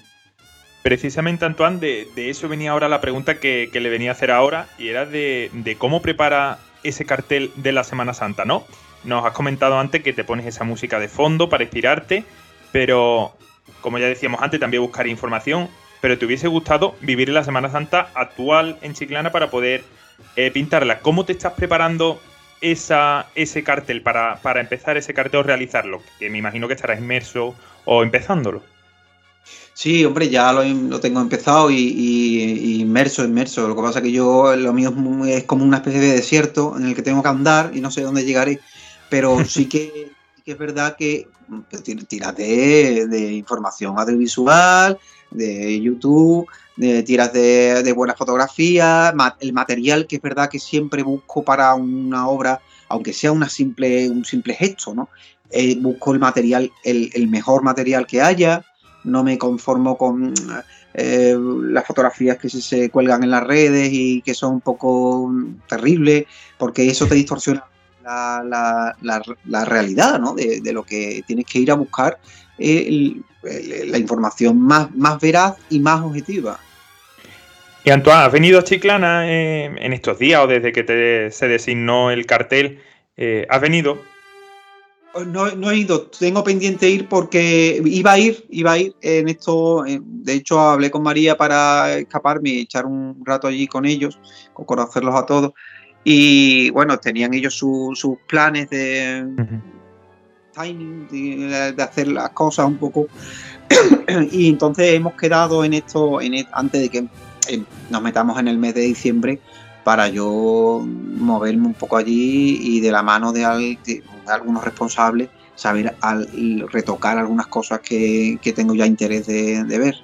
Precisamente, Antoine, de, de, eso venía ahora la pregunta que, que, le venía a hacer ahora, y era de, de, cómo prepara ese cartel de la Semana Santa, ¿no? Nos has comentado antes que te pones esa música de fondo para inspirarte, pero como ya decíamos antes, también buscar información, pero te hubiese gustado vivir la Semana Santa actual en Chiclana para poder eh, pintarla. ¿Cómo te estás preparando esa, ese cartel, para, para empezar ese cartel o realizarlo? Que me imagino que estará inmerso o empezándolo. Sí, hombre, ya lo, tengo empezado y, inmerso, inmerso. Lo que pasa es que yo, lo mío es, como una especie de desierto en el que tengo que andar y no sé dónde llegaré. Pero sí que, es verdad que, de, información audiovisual, de YouTube, de tiras de, de buenas fotografías, el material que es verdad que siempre busco para una obra, aunque sea una simple, un simple gesto, ¿no? Eh, busco el material, el, el mejor material que haya no me conformo con eh, las fotografías que se, cuelgan en las redes y que son un poco terribles, porque eso te distorsiona la, realidad ¿no? de, lo que tienes que ir a buscar eh, la información más, más veraz y más objetiva. Y Antoine, ¿has venido a Chiclana eh, en estos días o desde que se designó el cartel? ¿Has venido? No, no, he ido, tengo pendiente ir porque iba a ir, iba a ir en esto. De hecho, hablé con María para escaparme y echar un rato allí con ellos, con conocerlos a todos. Y bueno, tenían ellos sus planes de timing, de, hacer las cosas un poco. y entonces hemos quedado en esto, en, e, antes de que nos metamos en el mes de diciembre, para yo moverme un poco allí y de la mano de, algunos responsables saber al, retocar algunas cosas que, tengo ya interés de, ver.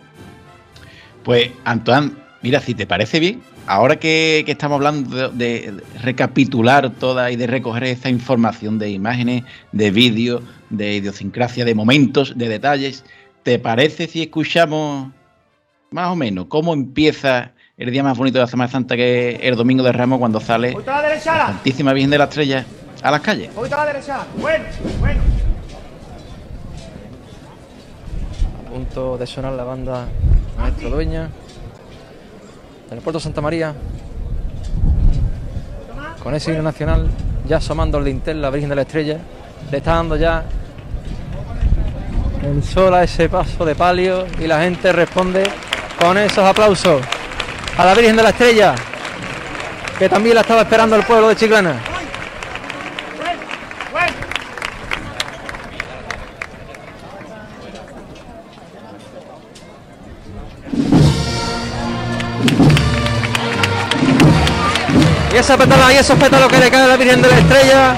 Pues Antoine, mira, si te parece bien, ahora que, estamos hablando de, recapitular toda y de recoger esta información de imágenes, de vídeos, de idiosincrasia, de momentos, de detalles, ¿te parece si escuchamos más o menos cómo empieza el día más bonito de la Semana Santa que es el domingo de Ramos cuando sale la, Santísima Virgen de la Estrella a las calles. a la derecha. Bueno, bueno. A punto de sonar la banda Maestro Dueña en el puerto Santa María. Con ese himno nacional, ya asomando el lintel la Virgen de la Estrella, le está dando ya el sol a ese paso de palio y la gente responde con esos aplausos a la Virgen de la Estrella, que también la estaba esperando el pueblo de Chiclana. Esa pétala y esos pétalos que le cae a la Virgen de la Estrella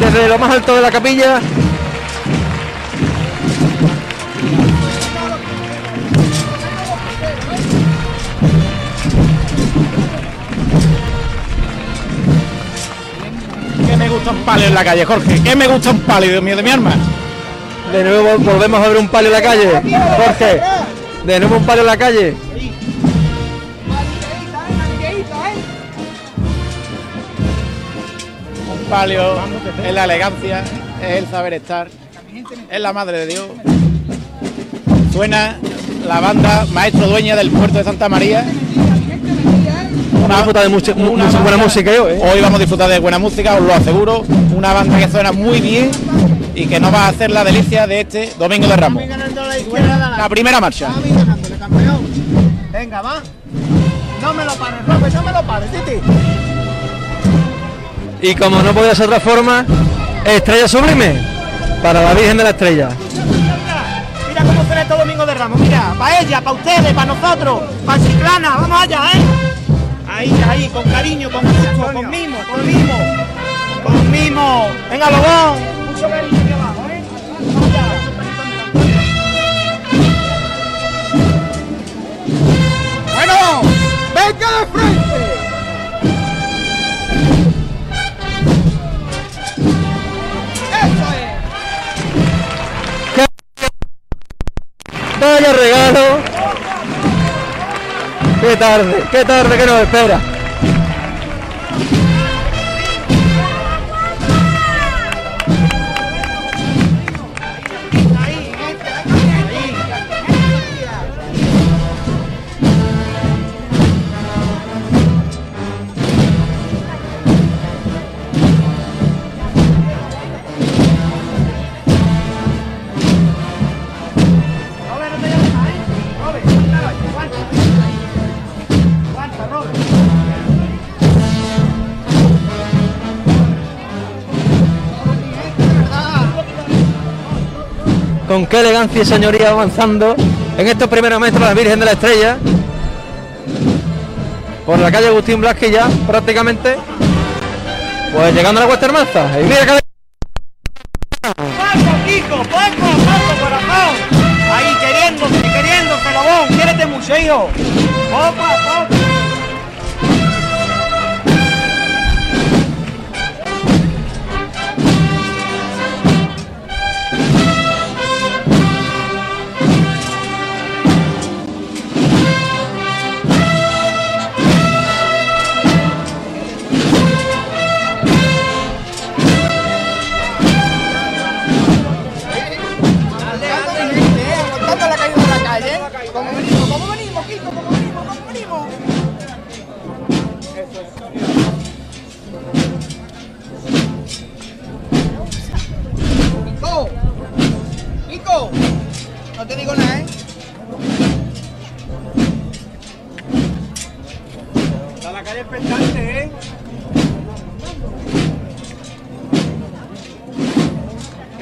desde lo más alto de la capilla. un palio en la calle, Jorge? ¿Qué me gusta un palio, Dios mío, de mi arma? De nuevo volvemos a ver un palio en la calle, Jorge. De nuevo un palio en la calle. Palio es la elegancia, es el saber estar, es la madre de Dios. Suena la banda maestro dueña del puerto de Santa María una, de mucha, buena música ¿eh? hoy. vamos a disfrutar de buena música, os lo aseguro. Una banda que suena muy bien y que nos va a hacer la delicia de este Domingo de Ramos. La primera marcha. Venga, va. No me lo pares, no me lo pares, Titi. Y como no podía ser otra forma, estrella sublime para la Virgen de la Estrella. Mira cómo será este Domingo de Ramos, mira, para ella, para ustedes, para nosotros, para Chiclana, vamos allá, ¿eh? Ahí, ahí, con cariño, con gusto, con mimo, con mimo. Con mimo. Venga, Lobón. Mucho cariño aquí abajo, ¿eh? Bueno, venga de frente. Regalo Qué tarde, qué tarde que nos espera. Qué elegancia y señoría avanzando en estos primeros metros la Virgen de la Estrella. Por la calle Agustín Blasque ya prácticamente. Pues llegando a la Cuesta. Y mira que... ¡Poco, Kiko! ¡Poco, poco, corazón! Ahí queriéndose, queriéndose, Lobón. Quiérete mucho, hijo. Poco a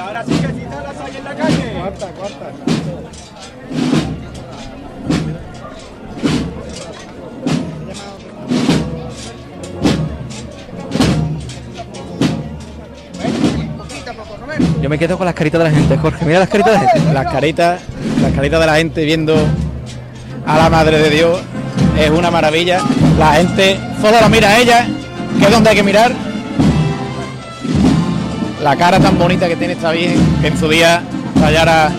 ahora sí que sí está la calle en la calle. Cuarta, cuarta. Yo me quedo con las caritas de la gente, Jorge. Mira las caritas de la gente. Las caritas, las caritas de la gente viendo a la Madre de Dios es una maravilla. La gente solo la mira a ella, que es donde hay que mirar. La cara tan bonita que tiene esta Virgen, que en su día tallara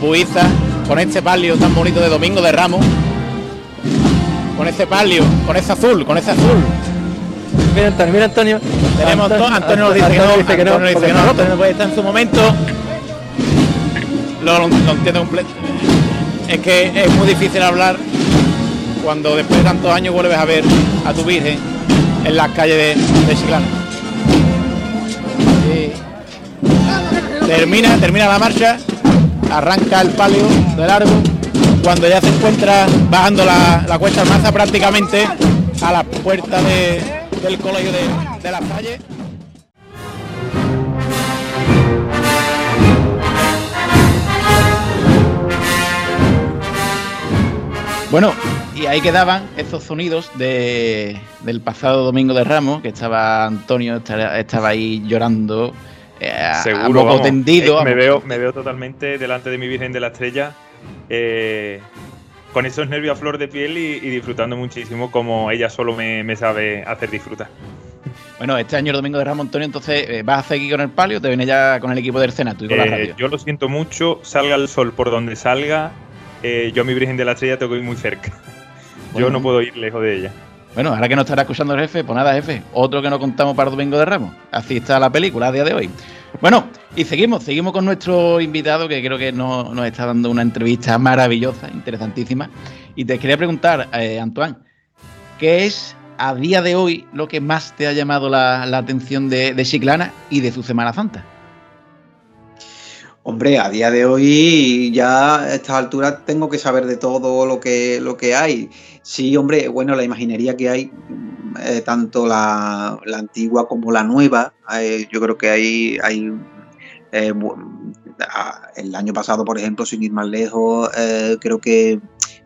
Buiza, con este palio tan bonito de Domingo de Ramos. Con este palio, con ese azul, con ese azul. Mira Antonio, mira Antonio. Tenemos Antonio- Antonio nos dice que no, Antonio dice que no, Antonio dice que no, no. Antonio puede estar en su momento. Lo, lo- lo entiendo completo. Es que es muy difícil hablar cuando después de tantos años vuelves a ver a tu Virgen en las calles de, de Chiclana. Termina, termina la marcha, arranca el palio de largo, cuando ya se encuentra bajando la, la cuesta Almanza prácticamente a la puerta de- del colegio de, de la calle. Bueno, y ahí quedaban esos sonidos de, del pasado domingo de Ramos, que estaba Antonio, estaba ahí llorando, eh, Seguro, vamos. tendido. Eh, me, veo, me veo totalmente delante de mi Virgen de la Estrella, eh, con esos nervios a flor de piel y, y disfrutando muchísimo como ella solo me, me sabe hacer disfrutar. Bueno, este año el domingo de Ramos, Antonio, entonces eh, vas a seguir con el palio, te viene ya con el equipo del Senato y con la radio. yo lo siento mucho, salga el sol por donde salga, eh, yo a mi Virgen de la Estrella tengo que ir muy cerca. Bueno. yo no puedo ir lejos de ella. Bueno, ahora que no estará escuchando el jefe, pues nada, jefe. Otro que no contamos para Domingo de Ramos. Así está la película a día de hoy. Bueno, y seguimos, seguimos con nuestro invitado que creo que nos, está dando una entrevista maravillosa, interesantísima. Y te quería preguntar, eh, Antoine, ¿qué es a día de hoy lo que más te ha llamado la, la atención de, de Chiclana y de su Semana Santa? Hombre, a día de hoy ya a estas alturas tengo que saber de todo lo que, lo que hay. Sí, hombre, bueno, la imaginería que hay, eh, tanto la, la antigua como la nueva, eh, yo creo que hay, hay eh, el año pasado, por ejemplo, sin ir más lejos, eh, creo que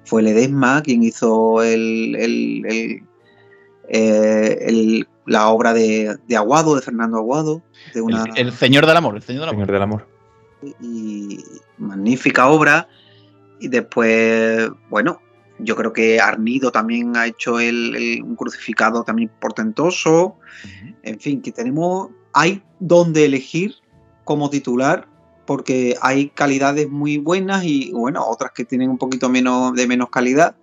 fue Ledesma quien hizo el, el- el, eh, el- la obra de, de Aguado, de Fernando Aguado, de una El, el Señor del Amor, el Señor del Amor. Señor del Amor. Y magnífica obra. Y después, bueno, yo creo que Arnido también ha hecho el, el- un crucificado también portentoso. En fin, que tenemos, hay donde elegir como titular, porque hay calidades muy buenas y bueno, otras que tienen un poquito menos de menos calidad.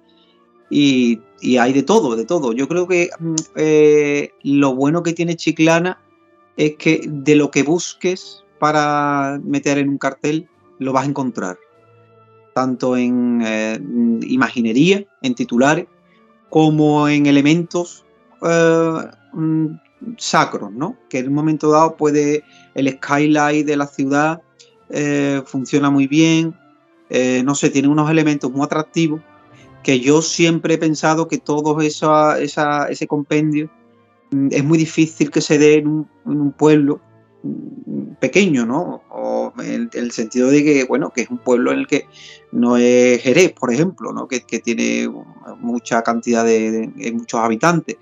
Y, y hay de todo, de todo. Yo creo que mm, eh, lo bueno que tiene Chiclana es que de lo que busques para meter en un cartel, lo vas a encontrar. Tanto en eh, imaginería, en titulares, como en elementos eh, mm, sacros, ¿no? Que en un momento dado puede el skylight de la ciudad eh, funciona muy bien, no sé, tiene unos elementos muy atractivos que yo siempre he pensado que todo esa, esa- ese compendio mm, es muy difícil que se dé en un, pueblo pequeño, ¿no? O en el sentido de que, bueno, que es un pueblo en el que no es Jerez, por ejemplo, ¿no? que, tiene mucha cantidad de, muchos habitantes.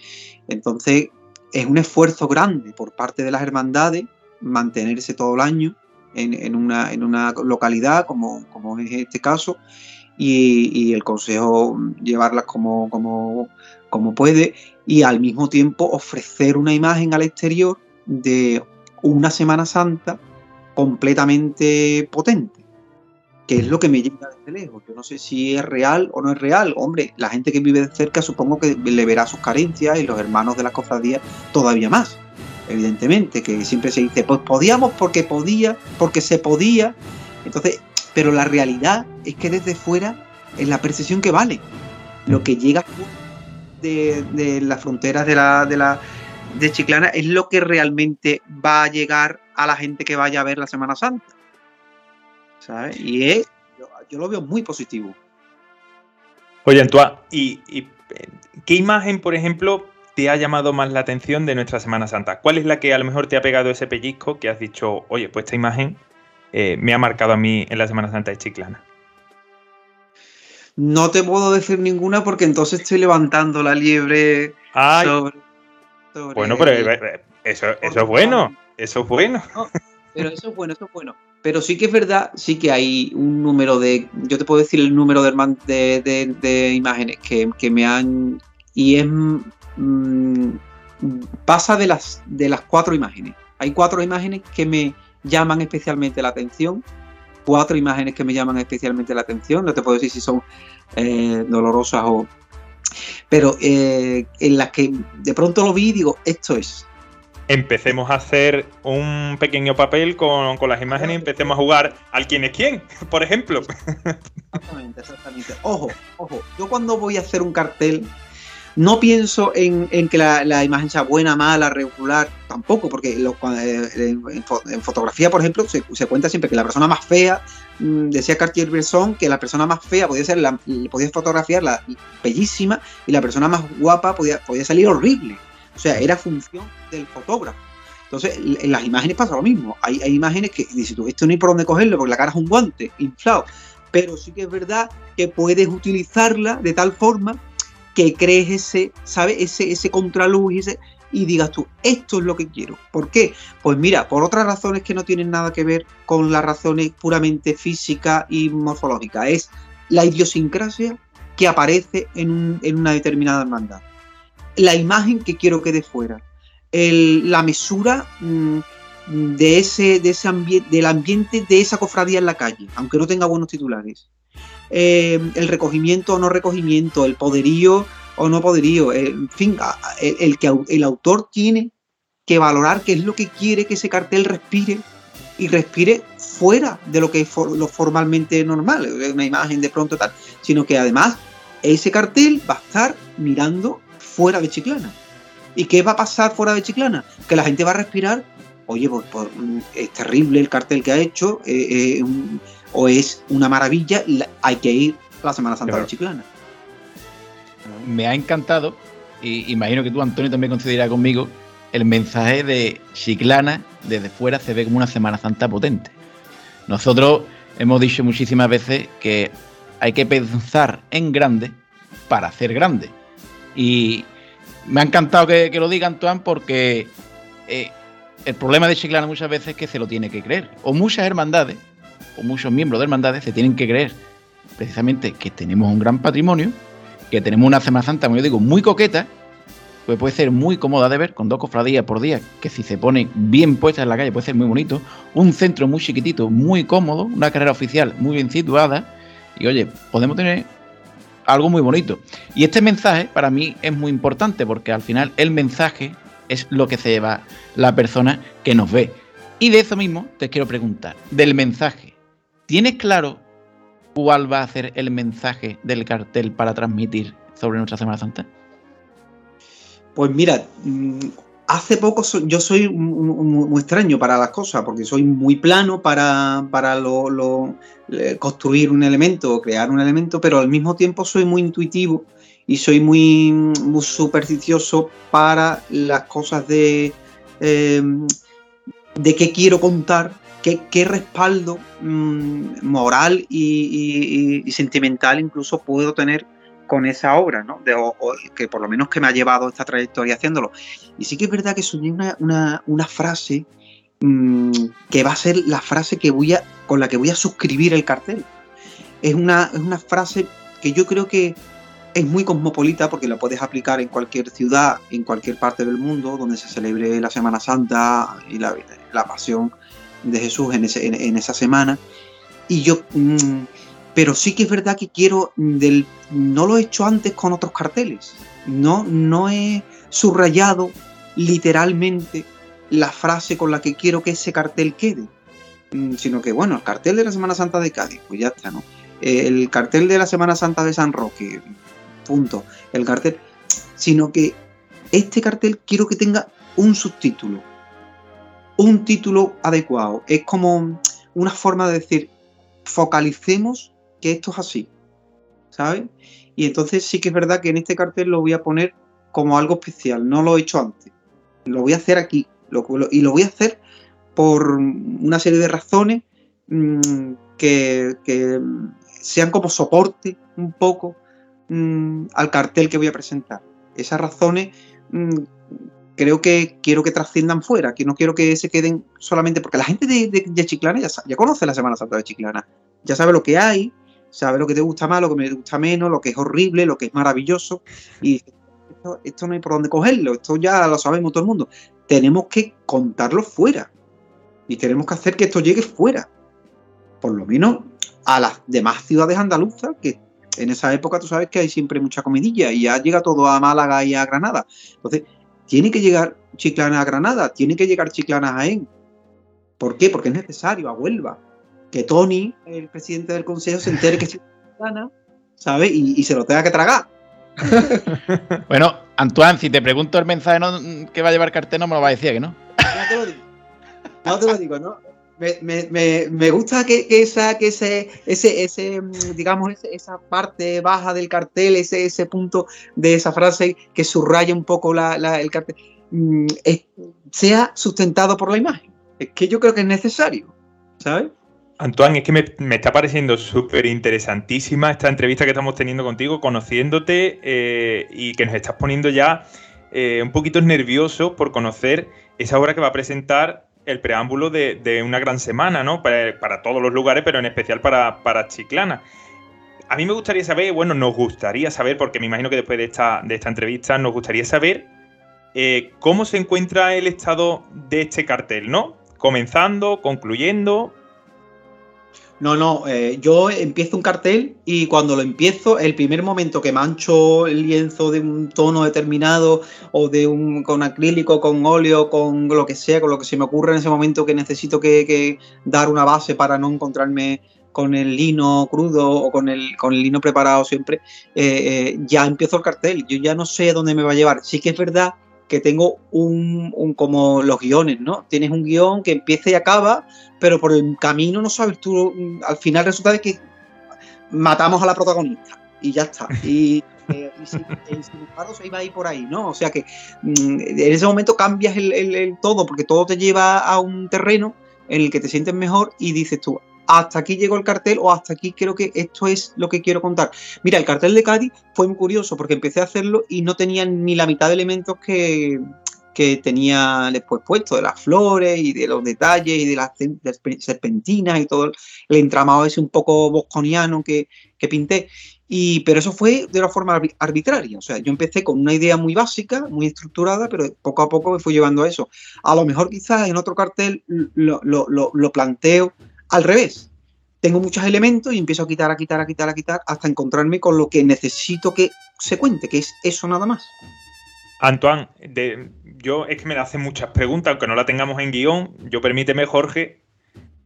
Entonces, es un esfuerzo grande por parte de las hermandades mantenerse todo el año en, una, en una, localidad como, como es este caso y, el consejo llevarlas como, como, como puede y al mismo tiempo ofrecer una imagen al exterior de una Semana Santa completamente potente, que es lo que me llega desde lejos. Yo no sé si es real o no es real. Hombre, la gente que vive de cerca supongo que le verá sus carencias y los hermanos de la cofradía todavía más. Evidentemente, que siempre se dice, pues podíamos porque podía, porque se podía. Entonces, pero la realidad es que desde fuera es la percepción que vale. Lo que llega de, de las fronteras de la, de la de Chiclana es lo que realmente va a llegar a la gente que vaya a ver la Semana Santa. ¿Sabes? Y es, yo, lo veo muy positivo. Oye, Antoine, ¿y, qué imagen, por ejemplo, te ha llamado más la atención de nuestra Semana Santa? ¿Cuál es la que a lo mejor te ha pegado ese pellizco que has dicho, oye, pues esta imagen eh, me ha marcado a mí en la Semana Santa de Chiclana? No te puedo decir ninguna porque entonces estoy levantando la liebre sobre, Bueno, pero eh, eh, eso, eso es bueno. Eso es bueno. pero eso es bueno, eso es bueno. Pero sí que es verdad, sí que hay un número de. Yo te puedo decir el número de, de, imágenes que, me han. Y es. Mm, pasa de las, de las cuatro imágenes. Hay cuatro imágenes que me llaman especialmente la atención. Cuatro imágenes que me llaman especialmente la atención. No te puedo decir si son eh, dolorosas o. Pero eh, en las que de pronto lo vi y digo, esto es empecemos a hacer un pequeño papel con, las imágenes y empecemos a jugar al quién es quién, por ejemplo. Exactamente, exactamente. Ojo, ojo, yo cuando voy a hacer un cartel no pienso en, que la, imagen sea buena, mala, regular, tampoco, porque eh, en, fotografía, por ejemplo, se, cuenta siempre que la persona más fea, mm, decía Cartier-Bresson, que la persona más fea podía ser la, podía fotografiarla bellísima y la persona más guapa podía, podía salir horrible. O sea, era función del fotógrafo. Entonces, en las imágenes pasa lo mismo. Hay, imágenes que dices tú, esto no hay por dónde cogerlo porque la cara es un guante inflado. Pero sí que es verdad que puedes utilizarla de tal forma que crees ese, ¿sabes? Ese, ese contraluz y, digas tú, esto es lo que quiero. ¿Por qué? Pues mira, por otras razones que no tienen nada que ver con las razones puramente físicas y morfológicas. Es la idiosincrasia que aparece en, en una determinada hermandad la imagen que quiero que dé fuera, la mesura mm, de ese, de ese del ambiente de esa cofradía en la calle, aunque no tenga buenos titulares. Eh, el recogimiento o no recogimiento, el poderío o no poderío, eh, en fin, el, que el autor tiene que valorar qué es lo que quiere que ese cartel respire y respire fuera de lo que es lo formalmente normal, una imagen de pronto tal, sino que además ese cartel va a estar mirando fuera de Chiclana. ¿Y qué va a pasar fuera de Chiclana? Que la gente va a respirar, oye, pues, es terrible el cartel que ha hecho, eh, eh, o es una maravilla, hay que ir a la Semana Santa de Chiclana. Me ha encantado, y imagino que tú, Antonio, también considerarás conmigo, el mensaje de Chiclana desde fuera se ve como una Semana Santa potente. Nosotros hemos dicho muchísimas veces que hay que pensar en grande para hacer grande. Y me ha encantado que, lo diga Antoine porque eh, el problema de Chiclana muchas veces es que se lo tiene que creer. O muchas hermandades, o muchos miembros de hermandades se tienen que creer precisamente que tenemos un gran patrimonio, que tenemos una Semana Santa, como yo digo, muy coqueta, pues puede ser muy cómoda de ver, con dos cofradías por día, que si se pone bien puestas en la calle puede ser muy bonito, un centro muy chiquitito, muy cómodo, una carrera oficial muy bien situada, y oye, podemos tener algo muy bonito. Y este mensaje para mí es muy importante porque al final el mensaje es lo que se lleva la persona que nos ve. Y de eso mismo te quiero preguntar, del mensaje, ¿tienes claro cuál va a ser el mensaje del cartel para transmitir sobre nuestra Semana Santa? Pues mira, mm, hace poco yo soy muy, extraño para las cosas, porque soy muy plano para, para lo, construir un elemento o crear un elemento, pero al mismo tiempo soy muy intuitivo y soy muy, muy supersticioso para las cosas de, em, de qué quiero contar qué, respaldo mm, moral y, sentimental incluso puedo tener con esa obra, ¿no? Que por lo menos que me ha llevado esta trayectoria haciéndolo. Y sí que es verdad que soñé una, frase mm, que va a ser la frase que voy con la que voy a suscribir el cartel. Es una, es una frase que yo creo que es muy cosmopolita porque la puedes aplicar en cualquier ciudad, en cualquier parte del mundo donde se celebre la Semana Santa y la, la pasión de Jesús en, en, esa semana. Y yo, mm, pero sí que es verdad que quiero, del, no lo he hecho antes con otros carteles, no, no he subrayado literalmente la frase con la que quiero que ese cartel quede, mm, sino que bueno, el cartel de la Semana Santa de Cádiz, pues ya está, ¿no? El cartel de la Semana Santa de San Roque, punto. El cartel, sino que este cartel quiero que tenga un subtítulo, un título adecuado. Es como una forma de decir, focalicemos que esto es así, ¿sabes? Y entonces sí que es verdad que en este cartel lo voy a poner como algo especial, no lo he hecho antes. Lo voy a hacer aquí, y lo voy a hacer por una serie de razones mm, que, sean como soporte un poco mm, al cartel que voy a presentar. Esas razones mm, creo que quiero que trasciendan fuera, que no quiero que se queden solamente porque la gente de, Chiclana ya, ya, conoce la Semana Santa de Chiclana, ya sabe lo que hay, sabe lo que te gusta más, lo que me gusta menos, lo que es horrible, lo que es maravilloso, y esto, no hay por dónde cogerlo, esto ya lo sabemos todo el mundo. Tenemos que contarlo fuera, y tenemos que hacer que esto llegue fuera, por lo menos a las demás ciudades andaluzas, que en esa época tú sabes que hay siempre mucha comidilla, y ya llega todo a Málaga y a Granada. Entonces, tiene que llegar Chiclana a Granada, tiene que llegar Chiclana a Jaén. ¿Por qué? Porque es necesario, a Huelva. Que Tony, el presidente del consejo, se entere que es Chiclana, ¿sabes? Y, se lo tenga que tragar. bueno, Antoine, si te pregunto el mensaje que va a llevar cartel, no me lo va a decir, ¿que no? No te lo digo. No te lo digo, ¿no? Me, gusta que, esa, que ese, ese, ese digamos, esa parte baja del cartel, ese, ese punto de esa frase que subraya un poco el cartel, mm, sea sustentado por la imagen. Es que yo creo que es necesario, ¿sabes? Antoine, es que me, está pareciendo súper interesantísima esta entrevista que estamos teniendo contigo, conociéndote eh, y que nos estás poniendo ya eh, un poquito nervioso por conocer esa obra que va a presentar el preámbulo de, una gran semana, ¿no? Para, todos los lugares, pero en especial para, para, Chiclana. A mí me gustaría saber, bueno, nos gustaría saber, porque me imagino que después de esta, de esta entrevista nos gustaría saber eh, cómo se encuentra el estado de este cartel, ¿no? Comenzando, concluyendo, no, no, eh, yo empiezo un cartel y cuando lo empiezo, el primer momento que mancho el lienzo de un tono determinado o de un con acrílico, con óleo, con lo que sea, con lo que se me ocurre en ese momento que necesito que, dar una base para no encontrarme con el lino crudo o con el, con el lino preparado siempre, eh, eh, ya empiezo el cartel. Yo ya no sé dónde me va a llevar. Sí que es verdad que tengo un, un, como los guiones, ¿no? Tienes un guion que empieza y acaba, pero por el camino no sabes tú, al final resulta de que matamos a la protagonista y ya está. Y, eh, y si, se iba a ir por ahí, ¿no? O sea que mm, en ese momento cambias el, el, todo, porque todo te lleva a un terreno en el que te sientes mejor y dices tú, hasta aquí llegó el cartel o hasta aquí creo que esto es lo que quiero contar. Mira, el cartel de Cádiz fue muy curioso porque empecé a hacerlo y no tenía ni la mitad de elementos que, que tenía después puesto, de las flores y de los detalles y de las serpentinas y todo el entramado ese un poco bosconiano que, pinté. Y, pero eso fue de una forma arbitraria. O sea, yo empecé con una idea muy básica, muy estructurada, pero poco a poco me fui llevando a eso. A lo mejor quizás en otro cartel lo, lo, lo planteo al revés, tengo muchos elementos y empiezo a quitar, a quitar, a quitar, a quitar, hasta encontrarme con lo que necesito que se cuente, que es eso nada más. Antoine, yo es que me hacen muchas preguntas, aunque no la tengamos en guion. Yo permíteme, Jorge.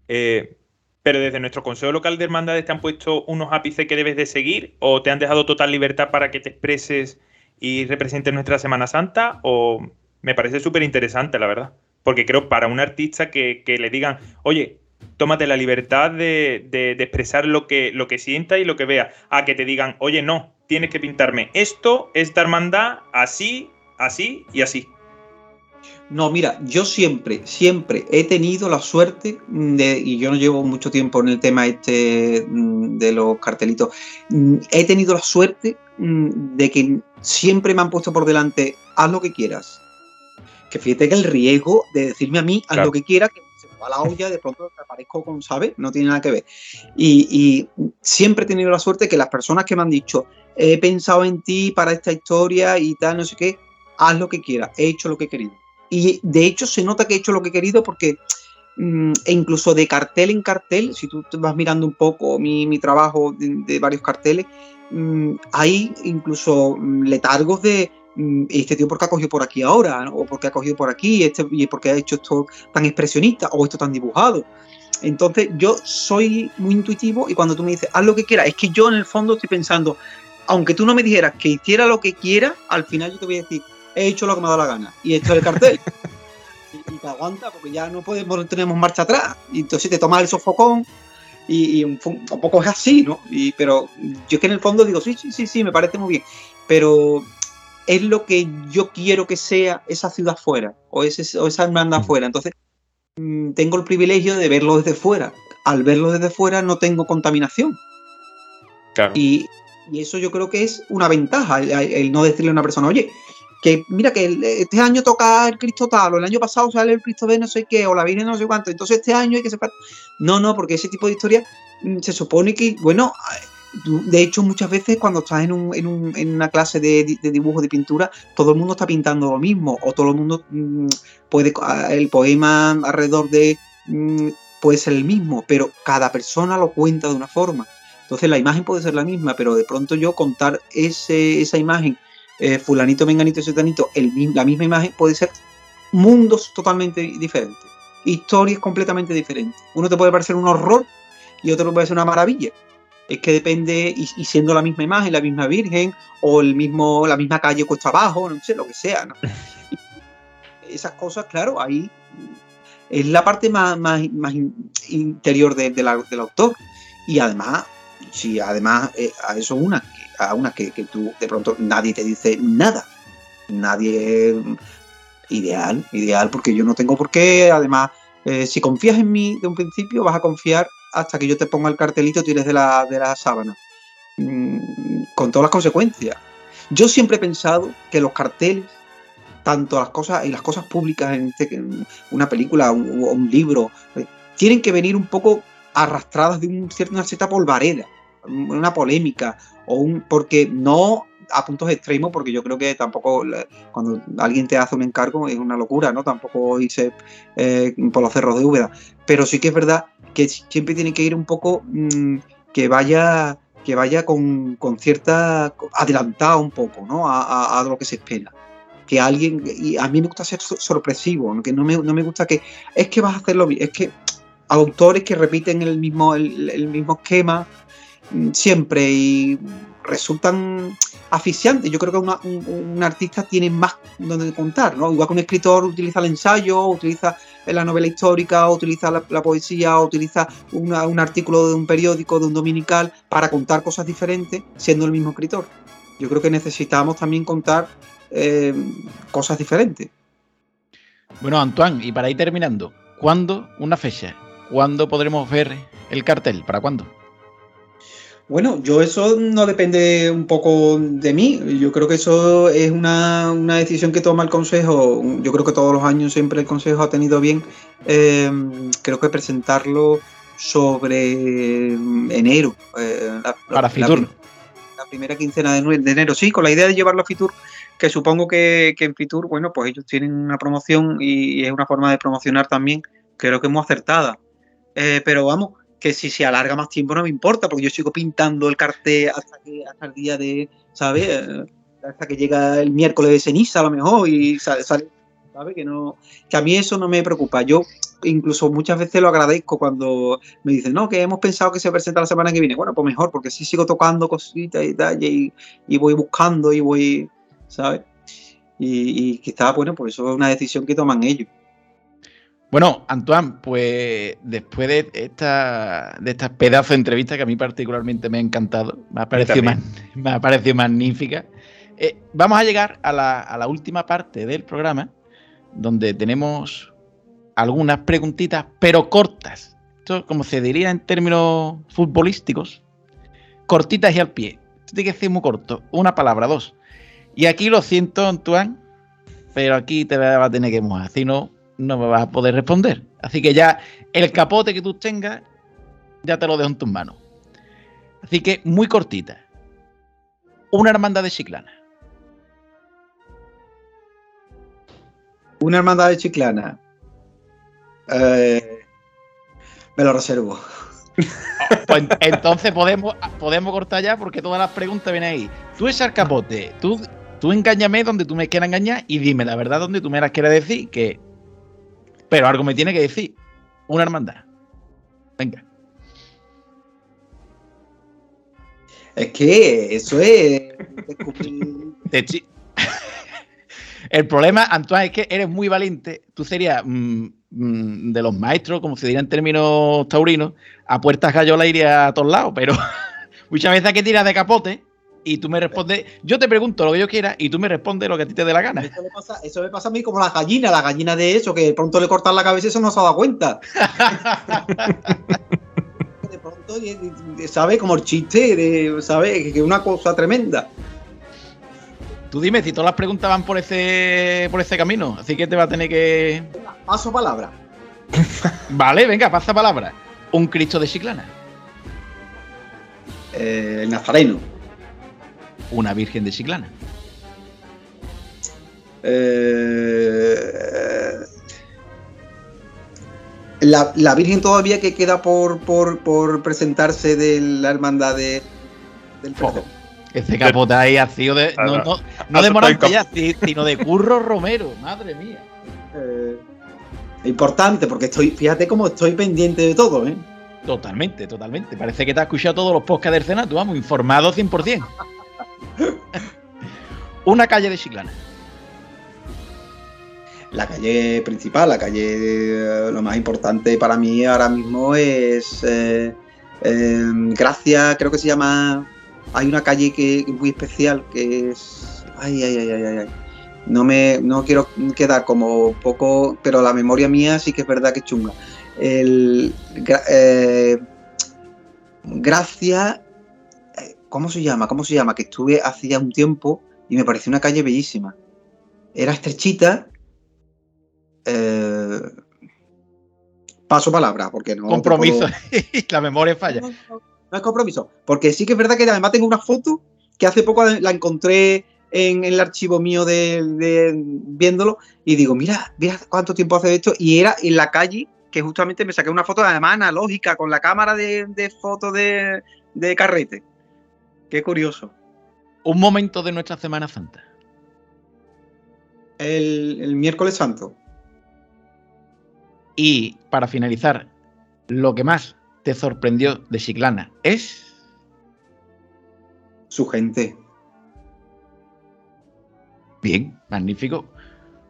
Eh, pero desde nuestro Consejo Local de Hermandades te han puesto unos ápices que debes de seguir o te han dejado total libertad para que te expreses y representes nuestra Semana Santa o me parece súper interesante, la verdad. Porque creo para un artista que le digan, oye, tómate la libertad de, expresar lo que, lo que sienta y lo que vea. A que te digan, oye, no, tienes que pintarme esto, esta hermandad, así, así y así. No, mira, yo siempre, siempre he tenido la suerte de, y yo no llevo mucho tiempo en el tema este mm, de los cartelitos, mm, he tenido la suerte mm, de que siempre me han puesto por delante, haz lo que quieras. Que fíjate que el riesgo de decirme a mí, haz lo que quieras, que va la olla, de pronto te aparezco con, ¿sabes? No tiene nada que ver. Y, siempre he tenido la suerte que las personas que me han dicho, he pensado en ti para esta historia y tal, no sé qué, haz lo que quieras, he hecho lo que he querido. Y de hecho se nota que he hecho lo que he querido porque mm, e incluso de cartel en cartel, si tú vas mirando un poco mi, trabajo de, varios carteles, mm, hay incluso mm, letargos de este tío porque ha cogido por aquí ahora, o porque ha cogido por aquí, este, y porque ha hecho esto tan expresionista, o esto tan dibujado. Entonces yo soy muy intuitivo y cuando tú me dices, haz lo que quieras, es que yo en el fondo estoy pensando, aunque tú no me dijeras que hiciera lo que quiera, al final yo te voy a decir, he hecho lo que me ha dado la gana. Y esto es el cartel. y, te aguanta porque ya no podemos, tenemos marcha atrás. Y entonces te tomas el sofocón y, un, poco es así, ¿no? Y, pero yo es que en el fondo digo, sí, sí, sí, sí, me parece muy bien. Pero es lo que yo quiero que sea esa ciudad fuera o, ese, o esa hermandad fuera. Entonces, mm, tengo el privilegio de verlo desde fuera. Al verlo desde fuera no tengo contaminación. Claro. Y, y eso yo creo que es una ventaja, el, no decirle a una persona, oye, que mira que este año toca el Cristo tal, o el año pasado sale el Cristo de no sé qué, o la Virgen no sé cuánto, entonces este año hay que separar. No, no, porque ese tipo de historia mm, se supone que, bueno, de hecho muchas veces cuando estás en, un, en, un, en una clase de, dibujo, de pintura, todo el mundo está pintando lo mismo, o todo el mundo mm, puede, el poema alrededor de mm, puede ser el mismo, pero cada persona lo cuenta de una forma. Entonces la imagen puede ser la misma, pero de pronto yo contar ese, esa imagen eh, fulanito, menganito, setanito, el, la misma imagen puede ser mundos totalmente diferentes, historias completamente diferentes. Uno te puede parecer un horror y otro puede ser una maravilla. Es que depende, y, siendo la misma imagen, la misma virgen, o el mismo, la misma calle cuesta abajo, no sé, lo que sea. esas cosas, claro, ahí es la parte más, más, interior del autor. Y además, si además eh, a eso una, a una que, tú de pronto nadie te dice nada. Nadie ideal, ideal, porque yo no tengo por qué. Además, eh, si confías en mí de un principio, vas a confiar hasta que yo te ponga el cartelito, tires de la, de la sábana. Mm, con todas las consecuencias. Yo siempre he pensado que los carteles, tanto las cosas y las cosas públicas en, este, una película o un, libro, eh, tienen que venir un poco arrastradas de un, una cierta polvareda, una polémica o un, porque no a puntos extremos, porque yo creo que tampoco cuando alguien te hace un encargo es una locura, ¿no? Tampoco irse eh, por los cerros de Úbeda. Pero sí que es verdad que siempre tiene que ir un poco mm, que vaya que vaya con, cierta adelantado un poco, ¿no? A, lo que se espera. Que alguien, y a mí me gusta ser sorpresivo, que no me, no me gusta que es que vas a hacerlo bien, es que autores que repiten el mismo, el mismo esquema, siempre y resultan asfixiantes. Yo creo que un, artista tiene más donde contar, ¿no? Igual que un escritor utiliza el ensayo, utiliza la novela histórica, utiliza la, poesía, utiliza un artículo de un periódico, de un dominical, para contar cosas diferentes, siendo el mismo escritor. Yo creo que necesitamos también contar eh, cosas diferentes. Bueno, Antoine, y para ir terminando, ¿cuándo una fecha? ¿Cuándo podremos ver el cartel? ¿Para cuándo? Bueno, yo eso no depende un poco de mí. Yo creo que eso es una, decisión que toma el Consejo. Yo creo que todos los años siempre el Consejo ha tenido bien, em, creo que presentarlo sobre em, enero. Eh, Para Fitur. La, primera quincena de, enero, sí, con la idea de llevarlo a Fitur, que supongo que, en Fitur, bueno, pues ellos tienen una promoción y, es una forma de promocionar también, creo que muy acertada. Eh, pero vamos, que si se alarga más tiempo no me importa, porque yo sigo pintando el cartel hasta, que, hasta el día de, ¿sabes? Eh, hasta que llega el miércoles de ceniza a lo mejor y sale, ¿sabes? Que, no, que a mí eso no me preocupa. Yo incluso muchas veces lo agradezco cuando me dicen, no, que hemos pensado que se presenta la semana que viene. Bueno, pues mejor, porque sí sigo tocando cositas y tal, y, voy buscando y voy, ¿sabes? Y, y quizás, bueno, pues eso es una decisión que toman ellos. Bueno, Antoine, pues después de esta, de esta pedazo de entrevista que a mí particularmente me ha encantado, me ha parecido, me ha parecido magnífica, eh, vamos a llegar a la, última parte del programa, donde tenemos algunas preguntitas, pero cortas. Esto, como se diría en términos futbolísticos, cortitas y al pie. Esto tiene que ser muy corto, una palabra, dos. Y aquí lo siento, Antoine, pero aquí te va a tener que mojar, si no, no me vas a poder responder. Así que ya el capote que tú tengas, ya te lo dejo en tus manos. Así que muy cortita. Una hermandad de Chiclana. Una hermandad de Chiclana. Eh, me lo reservo. Pues entonces podemos, podemos cortar ya porque todas las preguntas vienen ahí. Tú es el capote, tú, tú engáñame donde tú me quieras engañar y dime la verdad donde tú me las quieras decir. Que... Pero algo me tiene que decir. Una hermandad. Venga. Es que eso es. El problema, Antoine, es que eres muy valiente. Tú serías mm, mm, de los maestros, como se diría en términos taurinos, a puertas gallola iría a todos lados, pero muchas veces hay que tirar de capote y tú me respondes, yo te pregunto lo que yo quiera y tú me respondes lo que a ti te dé la gana. Eso me pasa, eso me pasa a mí como la gallina, la gallina de eso, que de pronto le cortan la cabeza y eso no se ha dado cuenta. de pronto, ¿sabes? Como el chiste, ¿sabes? Que es una cosa tremenda. Tú dime si todas las preguntas van por ese, por ese camino, así que te va a tener que. Paso palabra. vale, venga, pasa palabra. Un Cristo de Chiclana. Eh, el Nazareno. Una Virgen de Chiclana. Eh, la, la, Virgen todavía que queda por, por, por presentarse de la hermandad de, del perdón. Ese capote ahí ha sido de. No, no, no de Morantella, sino de Curro Romero, madre mía. Eh, importante, porque estoy, fíjate cómo estoy pendiente de todo, ¿eh? Totalmente, totalmente. Parece que te has escuchado todos los podcasts del Senato, vamos, informado 100%. Una calle de Chiclana. La calle principal, la calle, eh, lo más importante para mí ahora mismo es eh, eh, Gracia, creo que se llama hay una calle que es muy especial que es. Ay, ay, ay, ay, ay. No me no quiero quedar como poco, pero la memoria mía sí que es verdad que es chunga. El, eh, Gracia. ¿Cómo se llama? ¿Cómo se llama? Que estuve hace ya un tiempo y me pareció una calle bellísima. Era estrechita. Eh, paso palabra, porque no. Compromiso. la memoria falla no es compromiso. Porque sí que es verdad que además tengo una foto que hace poco la encontré en, el archivo mío de, viéndolo y digo, mira, mira cuánto tiempo hace esto. Y era en la calle que justamente me saqué una foto además analógica con la cámara de, de foto de, carrete. Qué curioso. Un momento de nuestra Semana Santa. El, el miércoles santo. Y para finalizar, lo que más te sorprendió de Chiclana es. Su gente. Bien, magnífico.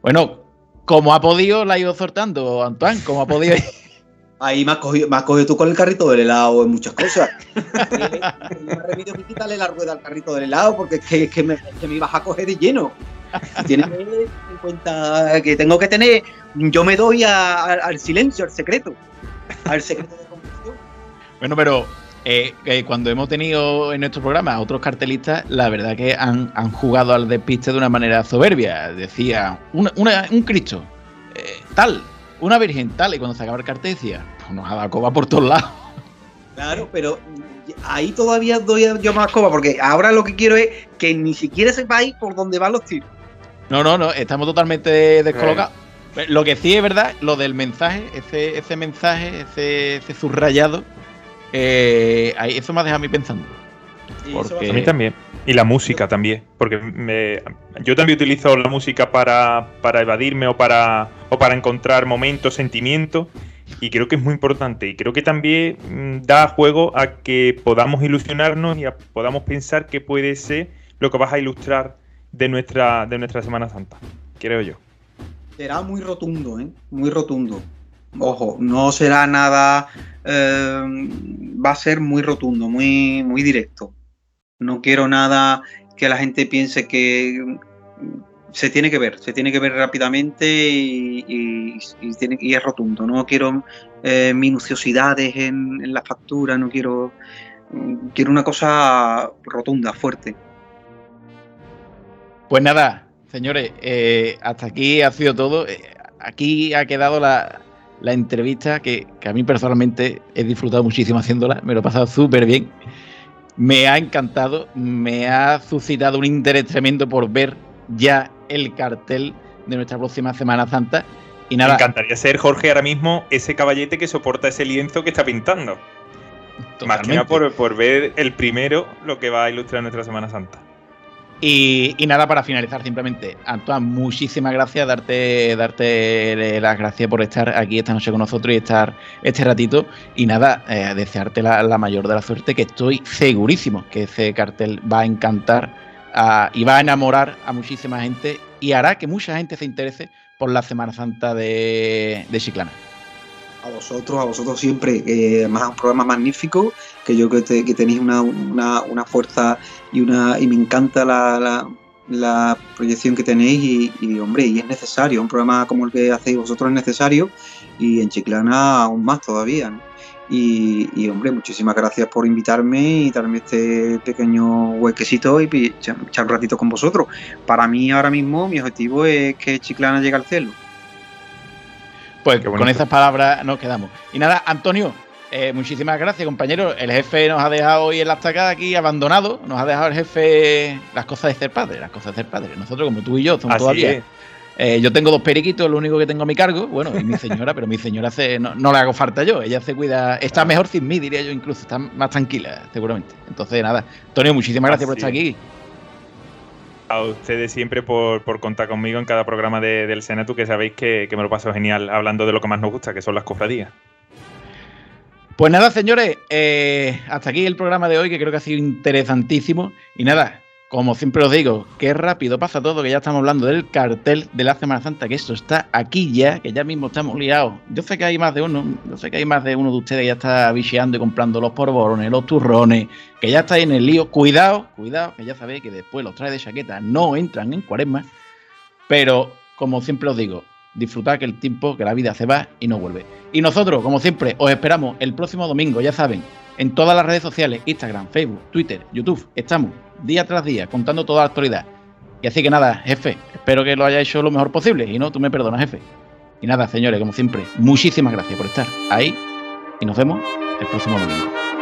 Bueno, como ha podido, la ha ido sortando, Antoine, como ha podido. Ahí me has, cogido, tú con el carrito del helado en muchas cosas. me que quitarle la rueda al carrito del helado porque es que, me, que ibas a coger de lleno. Tienes en cuenta que tengo que tener. Yo me doy al silencio, al secreto. Al secreto de bueno, pero eh, cuando hemos tenido en nuestro programa otros cartelistas, la verdad que han, jugado al despiste de una manera soberbia. Decía, un Cristo, eh, tal, una Virgen, tal, y cuando se acaba el cartel decía, pues nos ha dado coba por todos lados. Claro, pero ahí todavía doy yo más coba, porque ahora lo que quiero es que ni siquiera sepáis por dónde van los tiros. No, no, no, estamos totalmente descolocados. Lo que sí es verdad, lo del mensaje, ese, ese mensaje, ese, ese subrayado, eh, eso me ha dejado a mí pensando. A mí también. Y la música también. Porque me, yo también utilizo la música para, para evadirme o para, o para encontrar momentos, sentimientos. Y creo que es muy importante. Y creo que también mm, da juego a que podamos ilusionarnos y podamos pensar que puede ser lo que vas a ilustrar de nuestra, de nuestra Semana Santa. Creo yo. Será muy rotundo, ¿eh? Muy rotundo. Ojo, no será nada eh, va a ser muy rotundo, muy, muy directo. No quiero nada que la gente piense que, se tiene que ver, se tiene que ver rápidamente y, tiene, es rotundo. No quiero eh, minuciosidades en, la factura, no quiero. Quiero una cosa rotunda, fuerte. Pues nada, señores, eh, hasta aquí ha sido todo. Eh, aquí ha quedado la, entrevista que, que, a mí personalmente he disfrutado muchísimo haciéndola, me lo he pasado súper bien. Me ha encantado, me ha suscitado un interés tremendo por ver ya el cartel de nuestra próxima Semana Santa. Y nada. Me encantaría ser Jorge ahora mismo ese caballete que soporta ese lienzo que está pintando. Más que nada por, ver el primero lo que va a ilustrar nuestra Semana Santa. Y, nada, para finalizar, simplemente, Antoine, muchísimas gracias, darte, darte las gracias por estar aquí esta noche con nosotros y estar este ratito. Y nada, eh, desearte la, la, mayor de la suerte, que estoy segurísimo que ese cartel va a encantar y va a enamorar a muchísima gente y hará que mucha gente se interese por la Semana Santa de, Chiclana. Vosotros, a vosotros siempre, eh, además un programa magnífico, que yo creo que, tenéis una, fuerza y una y me encanta la, proyección que tenéis y, hombre, y es necesario, un programa como el que hacéis vosotros es necesario y en Chiclana aún más todavía. Y, hombre, muchísimas gracias por invitarme y darme este pequeño huequecito y echar un ratito con vosotros. Para mí ahora mismo mi objetivo es que Chiclana llegue al cielo. Pues con esas palabras nos quedamos. Y nada, Antonio, eh, muchísimas gracias, compañero. El jefe nos ha dejado hoy en la estacada aquí abandonado. Nos ha dejado el jefe las cosas de ser padre, las cosas de ser padre. Nosotros, como tú y yo, somos todavía. Eh, yo tengo dos periquitos, lo único que tengo a mi cargo, bueno, y mi señora, pero mi señora no, le hago falta yo, ella se cuida, está mejor sin mí, diría yo incluso, está más tranquila, seguramente. Entonces, nada, Antonio, muchísimas gracias por estar aquí. A ustedes siempre por, contar conmigo en cada programa del Senatu, que sabéis que, me lo paso genial hablando de lo que más nos gusta, que son las cofradías. Pues nada, señores, eh, hasta aquí el programa de hoy, que creo que ha sido interesantísimo. Y nada, como siempre os digo, qué rápido pasa todo, que ya estamos hablando del cartel de la Semana Santa, que esto está aquí ya, que ya mismo estamos liados. Yo sé que hay más de uno, yo sé que hay más de uno de ustedes que ya está bicheando y comprando los porborones, los turrones, que ya está en el lío. Cuidado, cuidado, que ya sabéis que después los trajes de chaqueta no entran en cuaresma. Pero, como siempre os digo, disfrutad que el tiempo, que la vida se va y no vuelve. Y nosotros, como siempre, os esperamos el próximo domingo, ya saben, en todas las redes sociales, Instagram, Facebook, Twitter, YouTube, estamos día tras día, contando toda la actualidad. Y así que nada, jefe, espero que lo haya hecho lo mejor posible. Y no, tú me perdonas, jefe. Y nada, señores, como siempre, muchísimas gracias por estar ahí. Y nos vemos el próximo domingo.